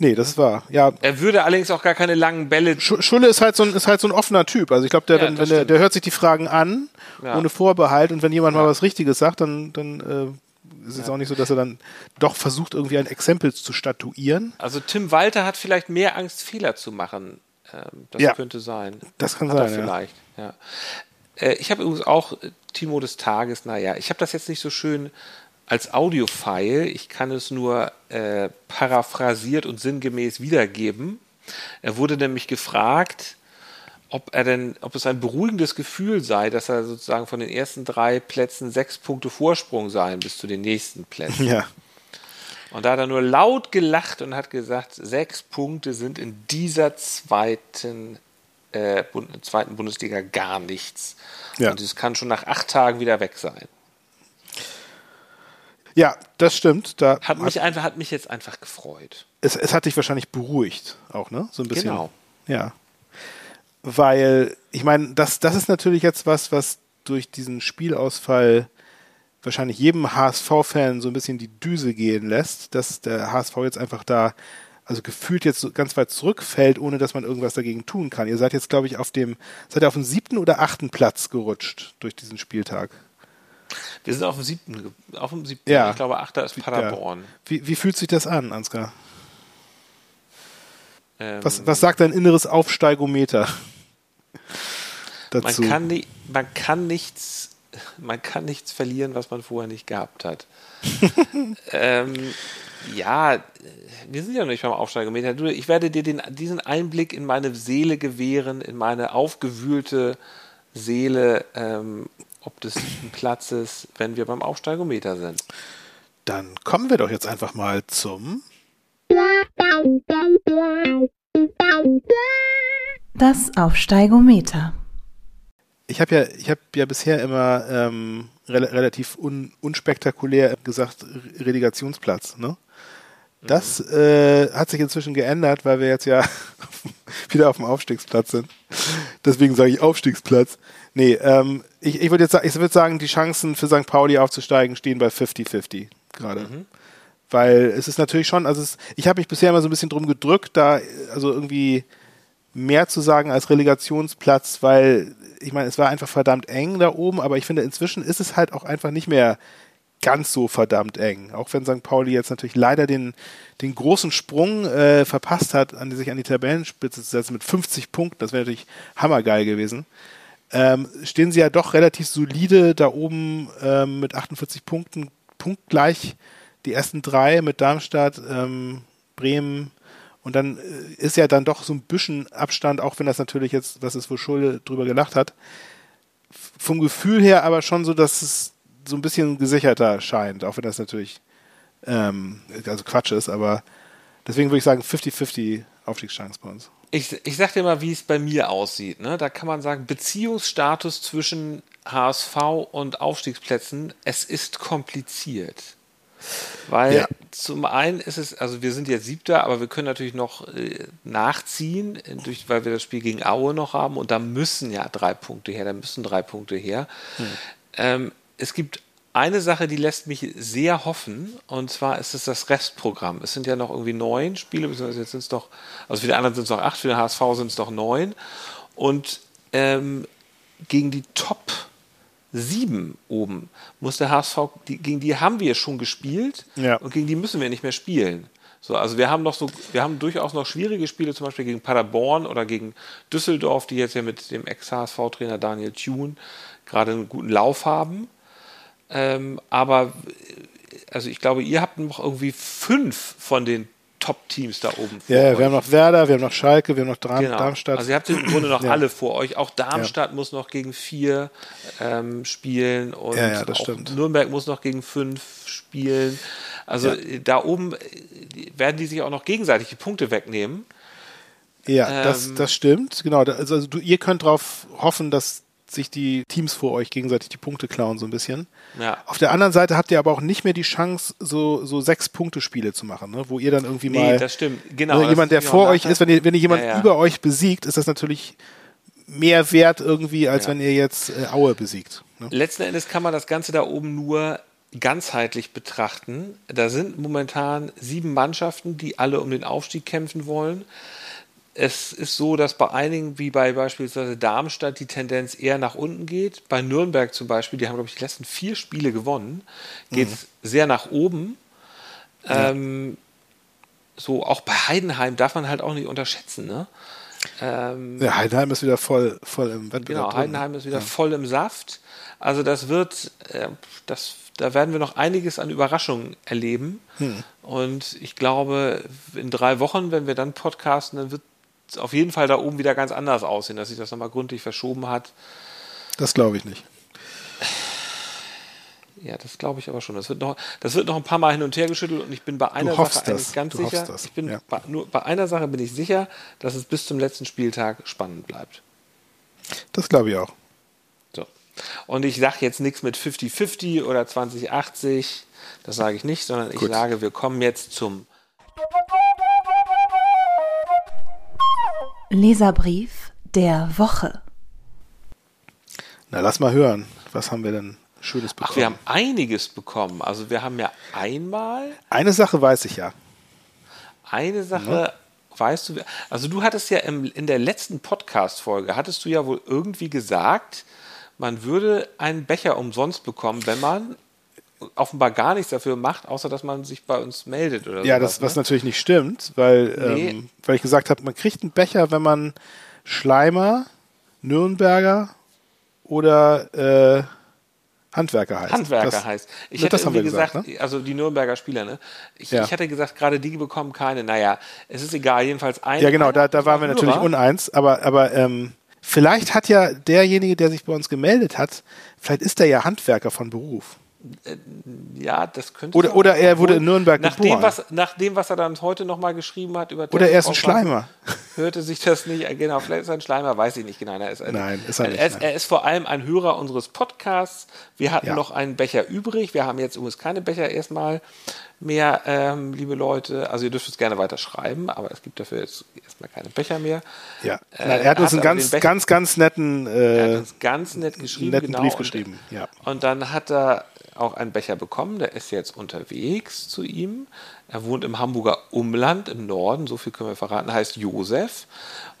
Nee, das ist wahr. Ja. Er würde allerdings auch gar keine langen Bälle. Schulle ist halt so ein, ist halt so ein offener Typ. Also ich glaube, der, ja, wenn, der, der hört sich die Fragen an, ja. ohne Vorbehalt, und wenn jemand ja. mal was Richtiges sagt, dann, dann äh, es ist ja. auch nicht so, dass er dann doch versucht, irgendwie ein Exempel zu statuieren. Also Tim Walter hat vielleicht mehr Angst, Fehler zu machen. Ähm, das ja. könnte sein. Das kann hat sein. vielleicht. Ja. Äh, ich habe übrigens auch äh, Timo des Tages. Naja, ich habe das jetzt nicht so schön als Audiofile. Ich kann es nur äh, paraphrasiert und sinngemäß wiedergeben. Er wurde nämlich gefragt, ob er denn, ob es ein beruhigendes Gefühl sei, dass er sozusagen von den ersten drei Plätzen sechs Punkte Vorsprung seien bis zu den nächsten Plätzen. Ja. Und da hat er nur laut gelacht und hat gesagt, sechs Punkte sind in dieser zweiten, äh, zweiten Bundesliga gar nichts. Ja. Und es kann schon nach acht Tagen wieder weg sein. Ja, das stimmt. Da hat mich einfach, hat mich jetzt einfach gefreut. Es, es hat dich wahrscheinlich beruhigt, auch, ne? So ein bisschen. Genau. Ja weil ich meine, das, das ist natürlich jetzt was, was durch diesen Spielausfall wahrscheinlich jedem HSV-Fan so ein bisschen die Düse gehen lässt, dass der HSV jetzt einfach da, also gefühlt jetzt ganz weit zurückfällt, ohne dass man irgendwas dagegen tun kann. Ihr seid jetzt, glaube ich, auf dem, seid ihr auf dem siebten oder achten Platz gerutscht durch diesen Spieltag? Wir sind auf dem siebten, auf dem siebten. Ja. Ich glaube, achter ist Paderborn. Ja. Wie, wie fühlt sich das an, Ansgar? Ähm, was, was sagt dein inneres Aufsteigometer? dazu? Man kann, man kann nichts, man kann nichts verlieren, was man vorher nicht gehabt hat. ähm, Ja, wir sind ja noch nicht beim Aufsteigemeter. Ich werde dir den, diesen Einblick in meine Seele gewähren, in meine aufgewühlte Seele, ähm, ob des Platzes, wenn wir beim Aufsteigometer sind. Dann kommen wir doch jetzt einfach mal zum das Aufsteigometer. Ich habe ja, ich habe ja bisher immer ähm, re relativ un unspektakulär gesagt Relegationsplatz. Ne? Das mhm. äh, hat sich inzwischen geändert, weil wir jetzt ja wieder auf dem Aufstiegsplatz sind. Deswegen sage ich Aufstiegsplatz. Nee, ähm, ich, ich würde jetzt sagen, ich würde sagen, die Chancen für St. Pauli aufzusteigen stehen bei 50-50 gerade. Mhm. Weil es ist natürlich schon, also es, ich habe mich bisher immer so ein bisschen drum gedrückt, da also irgendwie mehr zu sagen als Relegationsplatz, weil ich meine, es war einfach verdammt eng da oben, aber ich finde, inzwischen ist es halt auch einfach nicht mehr ganz so verdammt eng. Auch wenn St. Pauli jetzt natürlich leider den, den großen Sprung äh, verpasst hat, an die, sich an die Tabellenspitze zu setzen mit 50 Punkten, das wäre natürlich hammergeil gewesen. Ähm, stehen sie ja doch relativ solide da oben ähm, mit 48 Punkten, punktgleich die ersten drei mit Darmstadt, ähm, Bremen und dann äh, ist ja dann doch so ein bisschen Abstand, auch wenn das natürlich jetzt, was ist, wo Schulde drüber gelacht hat, vom Gefühl her aber schon so, dass es so ein bisschen gesicherter scheint, auch wenn das natürlich ähm, also Quatsch ist, aber deswegen würde ich sagen 50-50 Aufstiegschance bei uns. Ich, ich sag dir mal, wie es bei mir aussieht. Ne? Da kann man sagen, Beziehungsstatus zwischen HSV und Aufstiegsplätzen, es ist kompliziert. Weil ja. zum einen ist es, also wir sind jetzt siebter, aber wir können natürlich noch äh, nachziehen, durch, weil wir das Spiel gegen Aue noch haben und da müssen ja drei Punkte her, da müssen drei Punkte her. Hm. Ähm, es gibt eine Sache, die lässt mich sehr hoffen, und zwar ist es das Restprogramm. Es sind ja noch irgendwie neun Spiele, beziehungsweise jetzt sind es doch, also für die anderen sind es noch acht, für den HSV sind es doch neun. Und ähm, gegen die Top sieben oben muss der HSV, die, gegen die haben wir schon gespielt ja. und gegen die müssen wir nicht mehr spielen. So, also wir haben noch so, wir haben durchaus noch schwierige Spiele, zum Beispiel gegen Paderborn oder gegen Düsseldorf, die jetzt ja mit dem Ex-HSV-Trainer Daniel Thune gerade einen guten Lauf haben. Ähm, aber also ich glaube, ihr habt noch irgendwie fünf von den Top-Teams da oben vor Ja, euch. wir haben noch Werder, wir haben noch Schalke, wir haben noch Dram genau. Darmstadt. Also ihr habt im Grunde noch ja. alle vor euch. Auch Darmstadt ja. muss noch gegen vier ähm, spielen und ja. Nürnberg muss noch gegen fünf spielen. Also da oben äh, werden die sich auch noch gegenseitig die Punkte wegnehmen. Ja, ähm, das, das stimmt. Genau. Also, also du, ihr könnt darauf hoffen, dass sich die Teams vor euch gegenseitig die Punkte klauen, so ein bisschen. Ja. Auf der anderen Seite habt ihr aber auch nicht mehr die Chance, so, so sechs Punkte-Spiele zu machen, ne? wo ihr dann irgendwie nee, mal. das stimmt. Genau. Ne, jemand, der vor euch ist, wenn ihr, wenn ihr jemand ja, ja. über euch besiegt, ist das natürlich mehr wert irgendwie, als wenn ihr jetzt äh, Aue besiegt. Ne? Letzten Endes kann man das Ganze da oben nur ganzheitlich betrachten. Da sind momentan sieben Mannschaften, die alle um den Aufstieg kämpfen wollen es ist so, dass bei einigen, wie bei beispielsweise Darmstadt, die Tendenz eher nach unten geht. Bei Nürnberg zum Beispiel, die haben, glaube ich, die letzten vier Spiele gewonnen, geht es mhm. sehr nach oben. Ja. Ähm, so, auch bei Heidenheim darf man halt auch nicht unterschätzen, ne? Ähm, ja, Heidenheim ist wieder voll, voll im Wettbewerb. Genau, Heidenheim ist wieder ja. voll im Saft. Also das wird, äh, das, da werden wir noch einiges an Überraschungen erleben. Hm. Und ich glaube, in drei Wochen, wenn wir dann podcasten, dann wird auf jeden Fall da oben wieder ganz anders aussehen, dass sich das nochmal gründlich verschoben hat. Das glaube ich nicht. Ja, das glaube ich aber schon. Das wird, noch, das wird noch ein paar Mal hin und her geschüttelt und ich bin bei einer Sache das. ganz du sicher. Ich bin ja. bei, nur bei einer Sache bin ich sicher, dass es bis zum letzten Spieltag spannend bleibt. Das glaube ich auch. So. Und ich sage jetzt nichts mit 50-50 oder 2080. Das sage ich nicht, sondern Gut. ich sage, wir kommen jetzt zum Leserbrief der Woche. Na, lass mal hören. Was haben wir denn Schönes bekommen? Ach, wir haben einiges bekommen. Also wir haben ja einmal. Eine Sache weiß ich ja. Eine Sache ja. weißt du. Also du hattest ja im, in der letzten Podcast-Folge, hattest du ja wohl irgendwie gesagt, man würde einen Becher umsonst bekommen, wenn man offenbar gar nichts dafür macht, außer dass man sich bei uns meldet oder Ja, sowas, das, was ne? natürlich nicht stimmt, weil, nee. ähm, weil ich gesagt habe, man kriegt einen Becher, wenn man Schleimer, Nürnberger oder äh, Handwerker heißt. Handwerker das, heißt. Ich hätte das irgendwie gesagt, gesagt ne? also die Nürnberger Spieler, ne? Ich, ja. ich hatte gesagt, gerade die bekommen keine. Naja, es ist egal, jedenfalls ein. Ja, genau, da, da waren wir natürlich uneins, aber, aber ähm, vielleicht hat ja derjenige, der sich bei uns gemeldet hat, vielleicht ist er ja Handwerker von Beruf. Äh, ja, das könnte oder, oder er wurde in Nürnberg nach geboren. Dem, was, nach dem, was er dann heute nochmal geschrieben hat über Oder er ist ein Schleimer. Hörte sich das nicht, genau, vielleicht ist er ein Schleimer, weiß ich nicht genau. Er ist ein, nein, ist er nicht. Er ist, er ist, vor allem ein Hörer unseres Podcasts. Wir hatten ja. noch einen Becher übrig. Wir haben jetzt übrigens keine Becher erstmal mehr, ähm, liebe Leute. Also ihr dürft es gerne weiter schreiben, aber es gibt dafür jetzt erstmal keine Becher mehr. Ja, äh, er hat uns einen ganz, ganz, ganz netten, äh, ganz nett geschrieben, netten genau, Brief geschrieben. Ja. Und dann hat er auch einen Becher bekommen. Der ist jetzt unterwegs zu ihm. Er wohnt im Hamburger Umland im Norden, so viel können wir verraten, heißt Josef.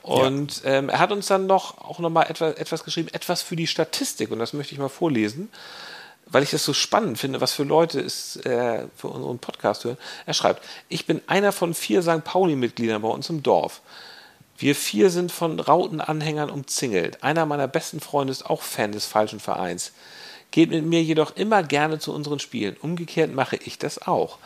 Und ja. ähm, er hat uns dann noch auch noch mal etwas, etwas geschrieben, etwas für die Statistik. Und das möchte ich mal vorlesen, weil ich das so spannend finde, was für Leute es äh, für unseren Podcast hören. Er schreibt, ich bin einer von vier St. Pauli-Mitgliedern bei uns im Dorf. Wir vier sind von Rautenanhängern umzingelt. Einer meiner besten Freunde ist auch Fan des falschen Vereins geht mit mir jedoch immer gerne zu unseren Spielen. Umgekehrt mache ich das auch.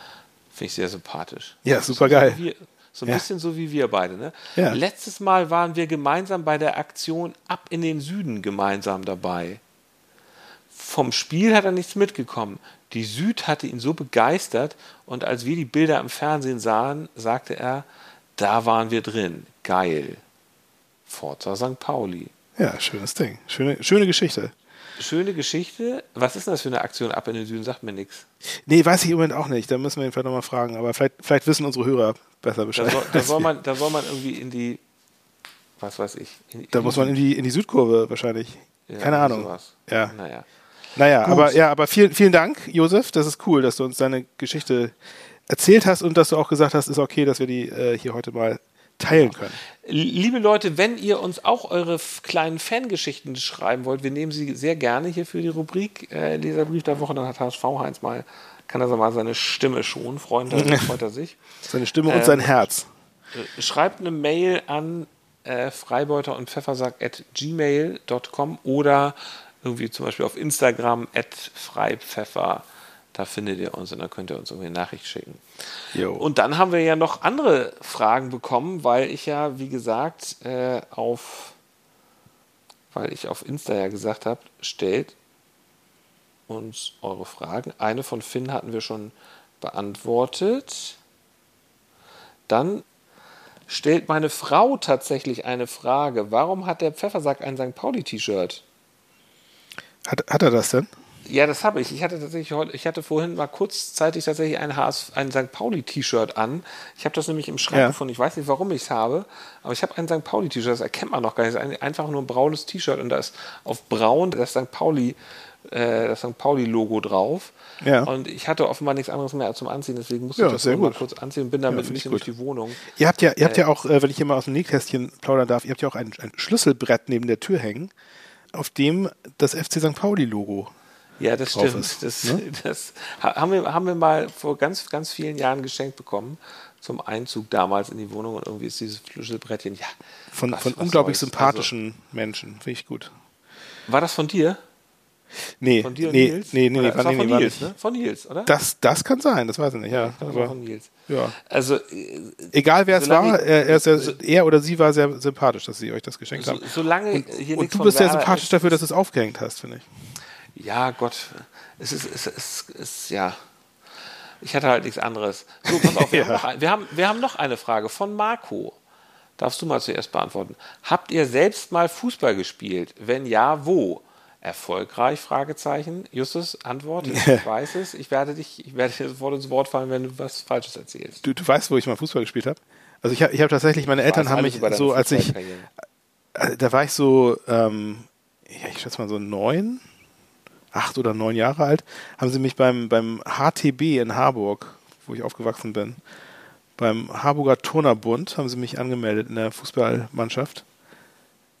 Finde ich sehr sympathisch. Ja, super geil. So, so ein ja. bisschen so wie wir beide. Ne? Ja. Letztes Mal waren wir gemeinsam bei der Aktion Ab in den Süden gemeinsam dabei. Vom Spiel hat er nichts mitgekommen. Die Süd hatte ihn so begeistert und als wir die Bilder im Fernsehen sahen, sagte er, da waren wir drin. Geil. Forza St. Pauli. Ja, schönes Ding. Schöne, schöne Geschichte schöne Geschichte. Was ist denn das für eine Aktion ab in den Süden? Sagt mir nichts. Nee, weiß ich im Moment auch nicht. Da müssen wir ihn vielleicht nochmal fragen. Aber vielleicht, vielleicht wissen unsere Hörer besser Bescheid. Da soll, da soll, man, da soll man irgendwie in die, was weiß ich. In, in da muss man in die, in die Südkurve wahrscheinlich. Ja, Keine Ahnung. Sowas. Ja. Naja. Naja, aber, ja, aber vielen, vielen Dank, Josef. Das ist cool, dass du uns deine Geschichte erzählt hast und dass du auch gesagt hast, ist okay, dass wir die äh, hier heute mal teilen können. Liebe Leute, wenn ihr uns auch eure kleinen Fangeschichten schreiben wollt, wir nehmen sie sehr gerne hier für die Rubrik äh, Leserbrief der Woche. Dann hat HSV Heinz mal, kann er mal seine Stimme schonen, Freunde, freut er sich. Seine Stimme und ähm, sein Herz. Schreibt eine Mail an äh, freibeuter und pfeffersack at gmail.com oder irgendwie zum Beispiel auf Instagram at freipfeffer da findet ihr uns und dann könnt ihr uns irgendwie eine Nachricht schicken. Jo. Und dann haben wir ja noch andere Fragen bekommen, weil ich ja, wie gesagt, äh, auf, weil ich auf Insta ja gesagt habe, stellt uns eure Fragen. Eine von Finn hatten wir schon beantwortet. Dann stellt meine Frau tatsächlich eine Frage. Warum hat der Pfeffersack ein St. Pauli-T-Shirt? Hat, hat er das denn? Ja, das habe ich. Ich hatte tatsächlich heute, ich hatte vorhin mal kurzzeitig tatsächlich ein, HS, ein St. Pauli-T-Shirt an. Ich habe das nämlich im Schrank ja. gefunden. Ich weiß nicht, warum ich es habe, aber ich habe ein St. Pauli-T-Shirt. Das erkennt man noch gar nicht. Es ist einfach nur ein braunes T-Shirt und da ist auf braun das St. Pauli, äh, das St. Pauli-Logo drauf. Ja. Und ich hatte offenbar nichts anderes mehr zum Anziehen, deswegen musste ja, ich das mal kurz anziehen und bin damit ja, ein bisschen durch die Wohnung. Ihr habt ja, ihr habt ja äh, auch, äh, wenn ich hier mal aus dem Nähkästchen plaudern darf, ihr habt ja auch ein, ein Schlüsselbrett neben der Tür hängen, auf dem das FC St. Pauli-Logo ja, das stimmt. Ist, das, ne? das haben, wir, haben wir mal vor ganz, ganz vielen Jahren geschenkt bekommen zum Einzug damals in die Wohnung und irgendwie ist dieses Schlüsselbrettchen, ja. Von, was, von was unglaublich also sympathischen also, Menschen, finde ich gut. War das von dir? Nee, von dir nee, Nils? nee, nee, nee, war, nee, von Nils, ne? Von Nils, oder? Das, das kann sein, das weiß ich nicht, ja. Das war von Nils. Ja. Also, Egal wer es war, er, sehr, so, er, oder sie war sehr sympathisch, dass sie euch das geschenkt so, haben. Solange und, und du bist sehr sympathisch dafür, dass du es aufgehängt hast, finde ich ja, Gott, es ist, es ist, es ist, ja. Ich hatte halt nichts anderes. So, pass auf, wir, ja. haben noch, wir, haben, wir haben noch eine Frage von Marco. Darfst du mal zuerst beantworten. Habt ihr selbst mal Fußball gespielt? Wenn ja, wo? Erfolgreich? Fragezeichen. Justus, Antwort. Ich weiß es. Ich werde dich, ich werde dir sofort ins Wort fallen, wenn du was Falsches erzählst. Du, du weißt, wo ich mal Fußball gespielt habe? Also ich habe ich hab tatsächlich, meine Eltern haben mich so, als ich, äh, da war ich so, ähm, ja, ich schätze mal so neun, acht oder neun Jahre alt, haben sie mich beim, beim HTB in Harburg, wo ich aufgewachsen bin, beim Harburger Turnerbund haben sie mich angemeldet in der Fußballmannschaft.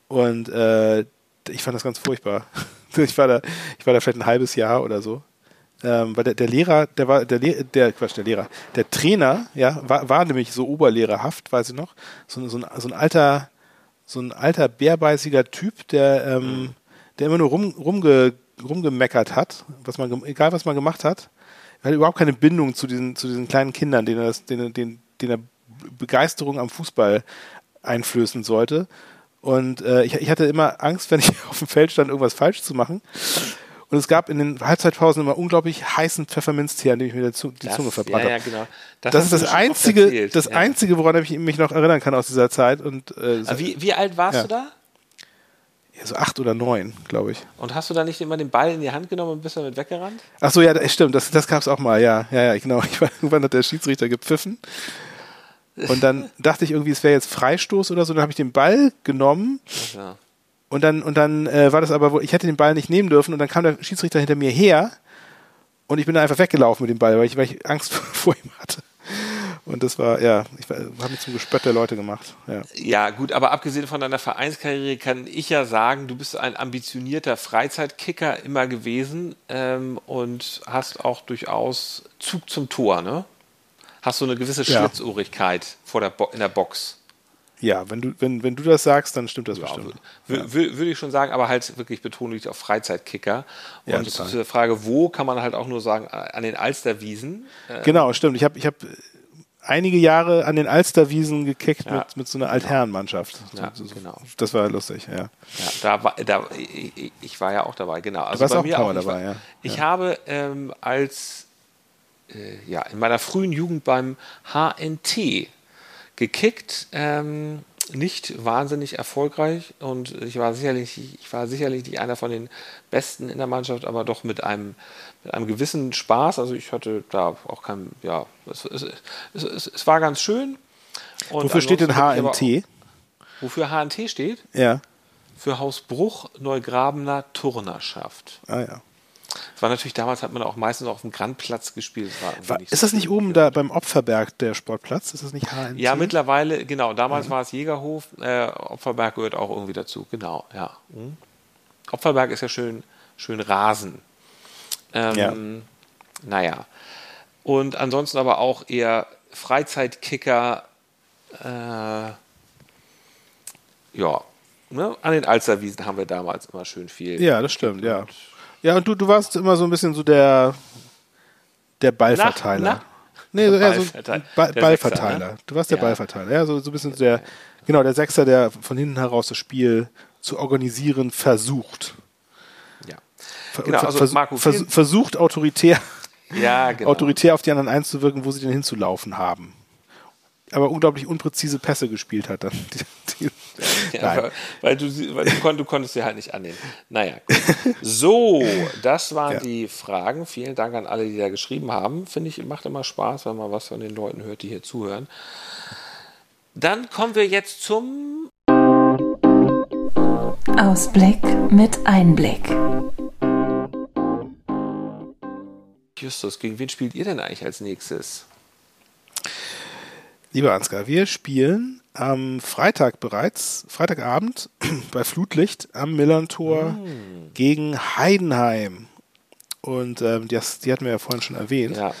Und äh, ich fand das ganz furchtbar. ich war da, ich war da vielleicht ein halbes Jahr oder so. Ähm, weil der, der Lehrer, der war, der, der, Quatsch, der Lehrer, der Trainer, ja, war, war nämlich so oberlehrerhaft, weiß ich noch. So, so, ein, so ein alter, so ein alter bärbeißiger Typ, der, ähm, der immer nur rum, rumge rumgemeckert hat, was man, egal was man gemacht hat, er hatte überhaupt keine Bindung zu diesen, zu diesen kleinen Kindern, denen er, das, denen, denen, denen er Begeisterung am Fußball einflößen sollte. Und äh, ich, ich hatte immer Angst, wenn ich auf dem Feld stand, irgendwas falsch zu machen. Und es gab in den Halbzeitpausen immer unglaublich heißen Pfefferminztee, an dem ich mir die Zunge, das, verbrannt ja, habe. Ja, genau. Das, das ist das einzige, das ja. einzige, woran ich mich noch erinnern kann aus dieser Zeit. Und äh, wie, wie alt warst ja. du da? Ja, so acht oder neun, glaube ich. Und hast du da nicht immer den Ball in die Hand genommen und bist damit weggerannt? Ach so, ja, das stimmt. Das, das gab es auch mal. Ja, ja, ja, genau. Ich war, irgendwann hat der Schiedsrichter gepfiffen. Und dann dachte ich irgendwie, es wäre jetzt Freistoß oder so. Dann habe ich den Ball genommen. Ja. Und dann, und dann äh, war das aber, ich hätte den Ball nicht nehmen dürfen und dann kam der Schiedsrichter hinter mir her und ich bin dann einfach weggelaufen mit dem Ball, weil ich, weil ich Angst vor ihm hatte. Und das war, ja, ich habe mich zum Gespött der Leute gemacht. Ja. ja, gut, aber abgesehen von deiner Vereinskarriere kann ich ja sagen, du bist ein ambitionierter Freizeitkicker immer gewesen ähm, und hast auch durchaus Zug zum Tor, ne? Hast du eine gewisse Schlitzohrigkeit vor der in der Box. Ja, wenn du, wenn, wenn du das sagst, dann stimmt das ja, bestimmt. Würde, würde ich schon sagen, aber halt wirklich betont liegt auf Freizeitkicker. Und ja, zu der Frage, wo, kann man halt auch nur sagen, an den Alsterwiesen. Ähm, genau, stimmt. Ich habe ich hab einige Jahre an den Alsterwiesen gekickt ja. mit, mit so einer Altherrenmannschaft. Ja, so, genau. Das war lustig, ja. Ja, da war, da, ich, ich war ja auch dabei, genau. Also du warst bei auch mir auch, dabei, ich, ja. Ich habe ähm, als, äh, ja, in meiner frühen Jugend beim HNT gekickt. Ähm, nicht wahnsinnig erfolgreich und ich war sicherlich, ich war sicherlich nicht einer von den Besten in der Mannschaft, aber doch mit einem, mit einem gewissen Spaß. Also ich hatte da auch kein, ja, es, es, es, es war ganz schön. Und Wofür steht denn HNT? wofür HNT steht? Ja. Für Haus Bruch Neugrabener Turnerschaft. Ah ja. Es war natürlich damals, hat man auch meistens auf dem Grandplatz gespielt. War ist so das nicht oben da beim Opferberg der Sportplatz? Ist das nicht HNT? Ja, mittlerweile, genau. Damals ja. war es Jägerhof. Äh, Opferberg gehört auch irgendwie dazu. Genau, ja. Hm. Opferberg ist ja schön, schön Rasen. Ähm, ja. Naja. Und ansonsten aber auch eher Freizeitkicker. Äh, ja, ne? an den Alsterwiesen haben wir damals immer schön viel. Ja, das stimmt, ja. Ja, und du, du warst immer so ein bisschen so der, der Ballverteiler. Na, na? Nee, so eher so ba Ballverteiler. Sechser, ne? Du warst der ja. Ballverteiler, ja, so, so ein bisschen so der, genau, der Sechser, der von hinten heraus das Spiel zu organisieren versucht. Genau, also vers Marco, vers versucht autoritär, ja, genau. autoritär auf die anderen einzuwirken, wo sie denn hinzulaufen haben aber unglaublich unpräzise Pässe gespielt hat dann. Die, die, ja, weil, du, weil du, konnt, du, konntest sie halt nicht annehmen. Naja, gut. So, das waren ja. die Fragen. Vielen Dank an alle, die da geschrieben haben. Finde ich, macht immer Spaß, wenn man was von den Leuten hört, die hier zuhören. Dann kommen wir jetzt zum Ausblick mit Einblick. Justus, gegen wen spielt ihr denn eigentlich als nächstes? Lieber Ansgar, wir spielen am Freitag bereits, Freitagabend bei Flutlicht am Millern-Tor mm. gegen Heidenheim. Und ähm, das, die hatten wir ja vorhin schon erwähnt. Ja.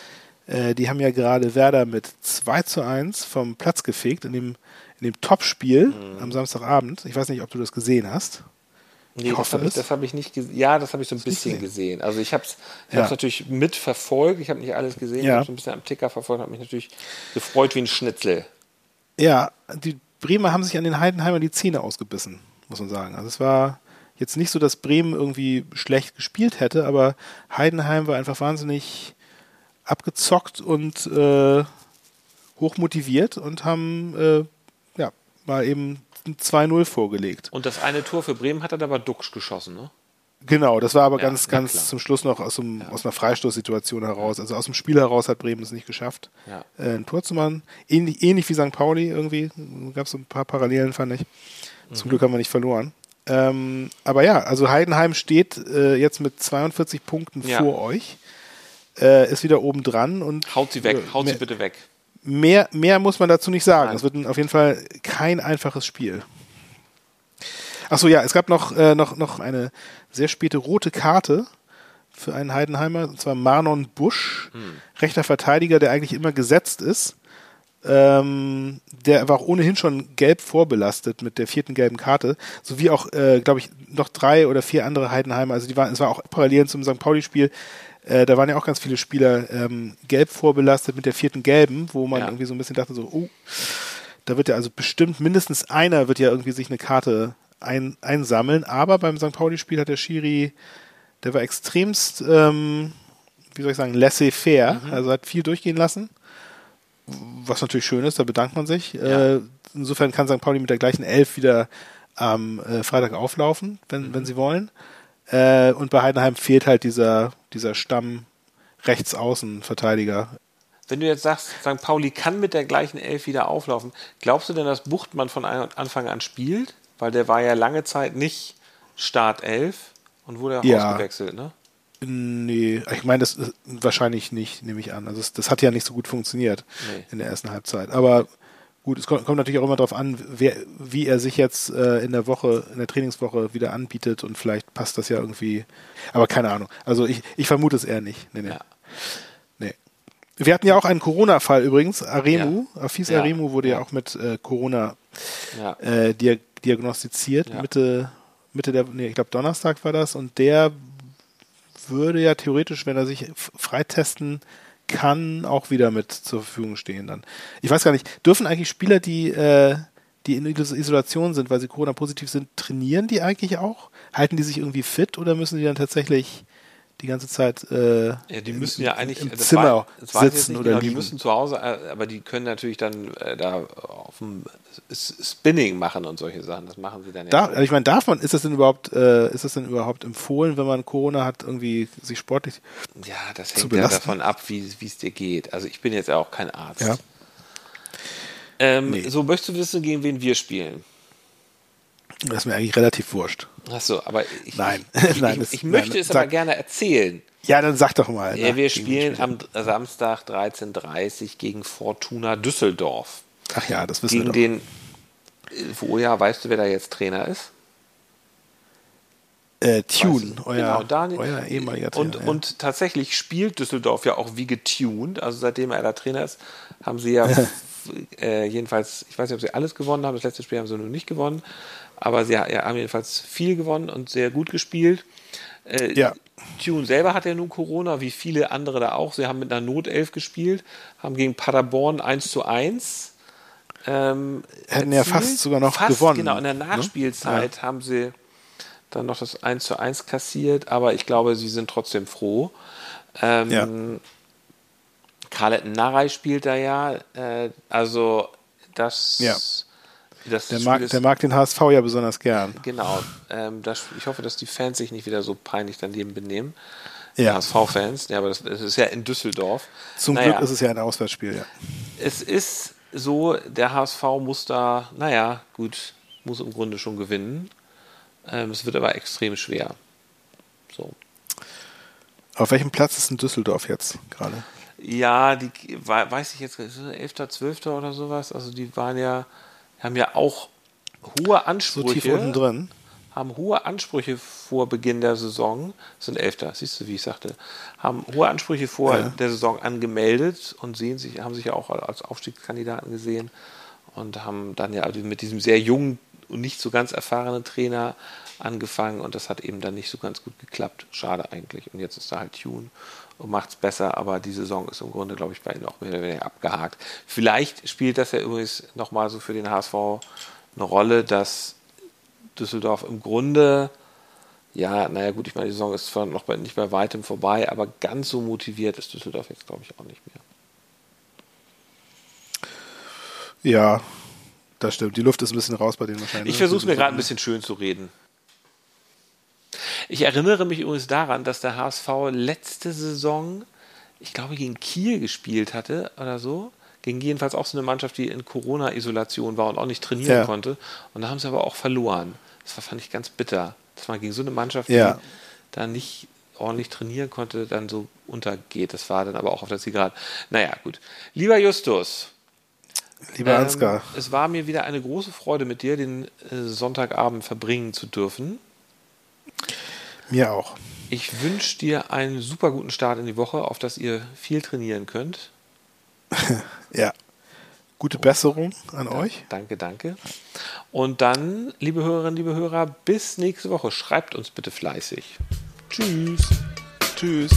Äh, die haben ja gerade Werder mit 2 zu 1 vom Platz gefegt in dem, in dem Topspiel mm. am Samstagabend. Ich weiß nicht, ob du das gesehen hast. Nee, ich das habe ich, hab ich, nicht gesehen. Ja, das habe ich so ein bisschen gesehen. Also ich habe es ich ja. natürlich mitverfolgt. Ich habe nicht alles gesehen. Ja. Ich habe ein bisschen am Ticker verfolgt. habe mich natürlich gefreut wie ein Schnitzel. Ja, die Bremer haben sich an den Heidenheimer die Zähne ausgebissen, muss man sagen. Also es war jetzt nicht so, dass Bremen irgendwie schlecht gespielt hätte, aber Heidenheim war einfach wahnsinnig abgezockt und äh, hochmotiviert und haben äh, ja mal eben 2-0 vorgelegt. Und das eine Tor für Bremen hat er aber Duxch geschossen, ne? Genau, das war aber ja, ganz, ganz klar. zum Schluss noch aus, einem, ja. aus einer Freistoßsituation heraus. Also aus dem Spiel heraus hat Bremen es nicht geschafft, ja. äh, ein Tor zu machen. Ähnlich, ähnlich wie St. Pauli irgendwie. Gab es so ein paar Parallelen, fand ich. Zum mhm. Glück haben wir nicht verloren. Ähm, aber ja, also Heidenheim steht äh, jetzt mit 42 Punkten vor euch. Äh, ist wieder oben dran und. Haut sie weg, haut sie bitte weg mehr, mehr muss man dazu nicht sagen. Es wird auf jeden Fall kein einfaches Spiel. Achso, ja, es gab noch, äh, noch, noch eine sehr späte rote Karte für einen Heidenheimer, und zwar Marnon Busch, hm. rechter Verteidiger, der eigentlich immer gesetzt ist. ähm, der war auch ohnehin schon gelb vorbelastet mit der vierten gelben Karte, sowie auch, äh, glaube ich, noch drei oder vier andere Heidenheimer. Also die waren, es war auch parallel zum St. Pauli-Spiel. Äh, da waren ja auch ganz viele Spieler ähm, gelb vorbelastet mit der vierten gelben, wo man ja. irgendwie so ein bisschen dachte, so, oh, da wird ja also bestimmt mindestens einer wird ja irgendwie sich eine Karte ein, einsammeln. Aber beim St. Pauli-Spiel hat der Schiri, der war extremst, ähm, wie soll ich sagen, laissez-faire, mhm. also hat viel durchgehen lassen was natürlich schön ist, da bedankt man sich. Ja. Äh, insofern kann St. Pauli mit der gleichen Elf wieder am äh, Freitag auflaufen, wenn, mhm. wenn sie wollen. Äh, und bei Heidenheim fehlt halt dieser, dieser Stamm Rechtsaußenverteidiger. Wenn du jetzt sagst, St. Pauli kann mit der gleichen Elf wieder auflaufen, glaubst du denn, dass Buchtmann von Anfang an spielt? Weil der war ja lange Zeit nicht Startelf und wurde auch ja. ausgewechselt, ne? Nee, ich meine, das wahrscheinlich nicht, nehme ich an. Also das, das hat ja nicht so gut funktioniert nee. in der ersten Halbzeit. Aber gut, es kommt, kommt natürlich auch immer darauf an, wer, wie er sich jetzt äh, in der Woche, in der Trainingswoche wieder anbietet und vielleicht passt das ja irgendwie. Aber keine Ahnung. Also ich, ich vermute es eher nicht. Nee, nee. Ja. nee. Wir hatten ja auch einen Corona-Fall übrigens. Aremu, ja. Afis ja. Aremu wurde ja, auch mit äh, Corona äh, diagnostiziert. Mitte, Mitte der, nee, ich glaube Donnerstag war das und der würde ja theoretisch, wenn er sich freitesten kann, auch wieder mit zur Verfügung stehen dann. Ich weiß gar nicht, dürfen eigentlich Spieler, die, äh, die in Isolation sind, weil sie Corona-positiv sind, trainieren die eigentlich auch? Halten die sich irgendwie fit oder müssen die dann tatsächlich die ganze Zeit äh, ja, die müssen ja eigentlich im Zimmer war, sitzen oder genau, liegen. Die müssen zu Hause, äh, aber die können natürlich dann äh, da auf dem Spinning machen und solche Sachen. Das machen sie dann ja. Da, also ich meine, darf man, ist das denn überhaupt, äh, ist das denn überhaupt empfohlen, wenn man Corona hat, irgendwie sich sportlich Ja, das hängt ja davon ab, wie es dir geht. Also ich bin jetzt ja auch kein Arzt. Ja. Ähm, nee. So, möchtest du wissen, gegen wen wir spielen? Das ist mir eigentlich relativ wurscht. Achso, aber ich, nein. ich, nein, ich, ich möchte nein, es sag, aber gerne erzählen. Ja, dann sag doch mal. Ja, wir spielen am Samstag 13.30 Uhr gegen Fortuna Düsseldorf. Ach ja, das wissen gegen wir den, wo ja, weißt du, wer da jetzt Trainer ist? Äh, Tune, euer, genau, Daniel, euer ehemaliger Trainer. Und, ja. und tatsächlich spielt Düsseldorf ja auch wie getuned. Also seitdem er da Trainer ist, haben sie ja äh, jedenfalls, ich weiß nicht, ob sie alles gewonnen haben. Das letzte Spiel haben sie nur nicht gewonnen. Aber sie haben jedenfalls viel gewonnen und sehr gut gespielt. Äh, ja. Tune selber hat ja nun Corona, wie viele andere da auch. Sie haben mit einer Notelf gespielt, haben gegen Paderborn 1 zu 1. Ähm, Hätten erzielt. ja fast sogar noch fast, gewonnen. Genau, in der ne? Nachspielzeit ne? haben sie dann noch das 1 zu 1 kassiert, aber ich glaube, sie sind trotzdem froh. Ähm, ja. Khaled Narei spielt da ja, äh, also das ja. Das der, mag, der mag den HSV ja besonders gern. Genau. Ähm, das, ich hoffe, dass die Fans sich nicht wieder so peinlich daneben benehmen. Ja. HSV-Fans. Ja, aber das, das, ist ja in Düsseldorf. Zum naja, Glück ist es ja ein Auswärtsspiel, ja. Es ist so, der HSV muss da, naja, gut, muss im Grunde schon gewinnen. Ähm, es wird aber extrem schwer. So. Auf welchem Platz ist in Düsseldorf jetzt gerade? Ja, die weiß ich jetzt, 11., 12. oder sowas. Also die waren ja haben ja auch hohe Ansprüche. So tief unten drin. Haben hohe Ansprüche vor Beginn der Saison, sind Elfter, siehst du, wie ich sagte, haben hohe Ansprüche vor ja. der Saison angemeldet und sehen sich, haben sich ja auch als Aufstiegskandidaten gesehen und haben dann ja mit diesem sehr jungen und nicht so ganz erfahrenen Trainer angefangen und das hat eben dann nicht so ganz gut geklappt. Schade eigentlich. Und jetzt ist da halt Tune und macht es besser, aber die Saison ist im Grunde, glaube ich, bei ihnen auch mehr oder weniger abgehakt. Vielleicht spielt das ja übrigens nochmal so für den HSV eine Rolle, dass Düsseldorf im Grunde, ja, naja gut, ich meine, die Saison ist zwar noch bei, nicht bei weitem vorbei, aber ganz so motiviert ist Düsseldorf jetzt, glaube ich, auch nicht mehr. Ja, das stimmt. Die Luft ist ein bisschen raus bei denen wahrscheinlich. Ich versuche es mir gerade ein bisschen schön zu reden. Ich erinnere mich übrigens daran, dass der HSV letzte Saison, ich glaube, gegen Kiel gespielt hatte oder so. Gegen jedenfalls auch so eine Mannschaft, die in Corona-Isolation war und auch nicht trainieren ja. konnte. Und da haben sie aber auch verloren. Das war, fand ich ganz bitter. Das war gegen so eine Mannschaft, die ja. da nicht ordentlich trainieren konnte, dann so untergeht. Das war dann aber auch auf der Zielgerade. Naja, gut. Lieber Justus. Lieber ähm, Ansgar. Es war mir wieder eine große Freude, mit dir den äh, Sonntagabend verbringen zu dürfen. Mir auch. Ich wünsche dir einen super guten Start in die Woche, auf dass ihr viel trainieren könnt. ja. Gute Besserung an ja, euch. Danke, danke. Und dann, liebe Hörerinnen, liebe Hörer, bis nächste Woche. Schreibt uns bitte fleißig. Tschüss. Tschüss.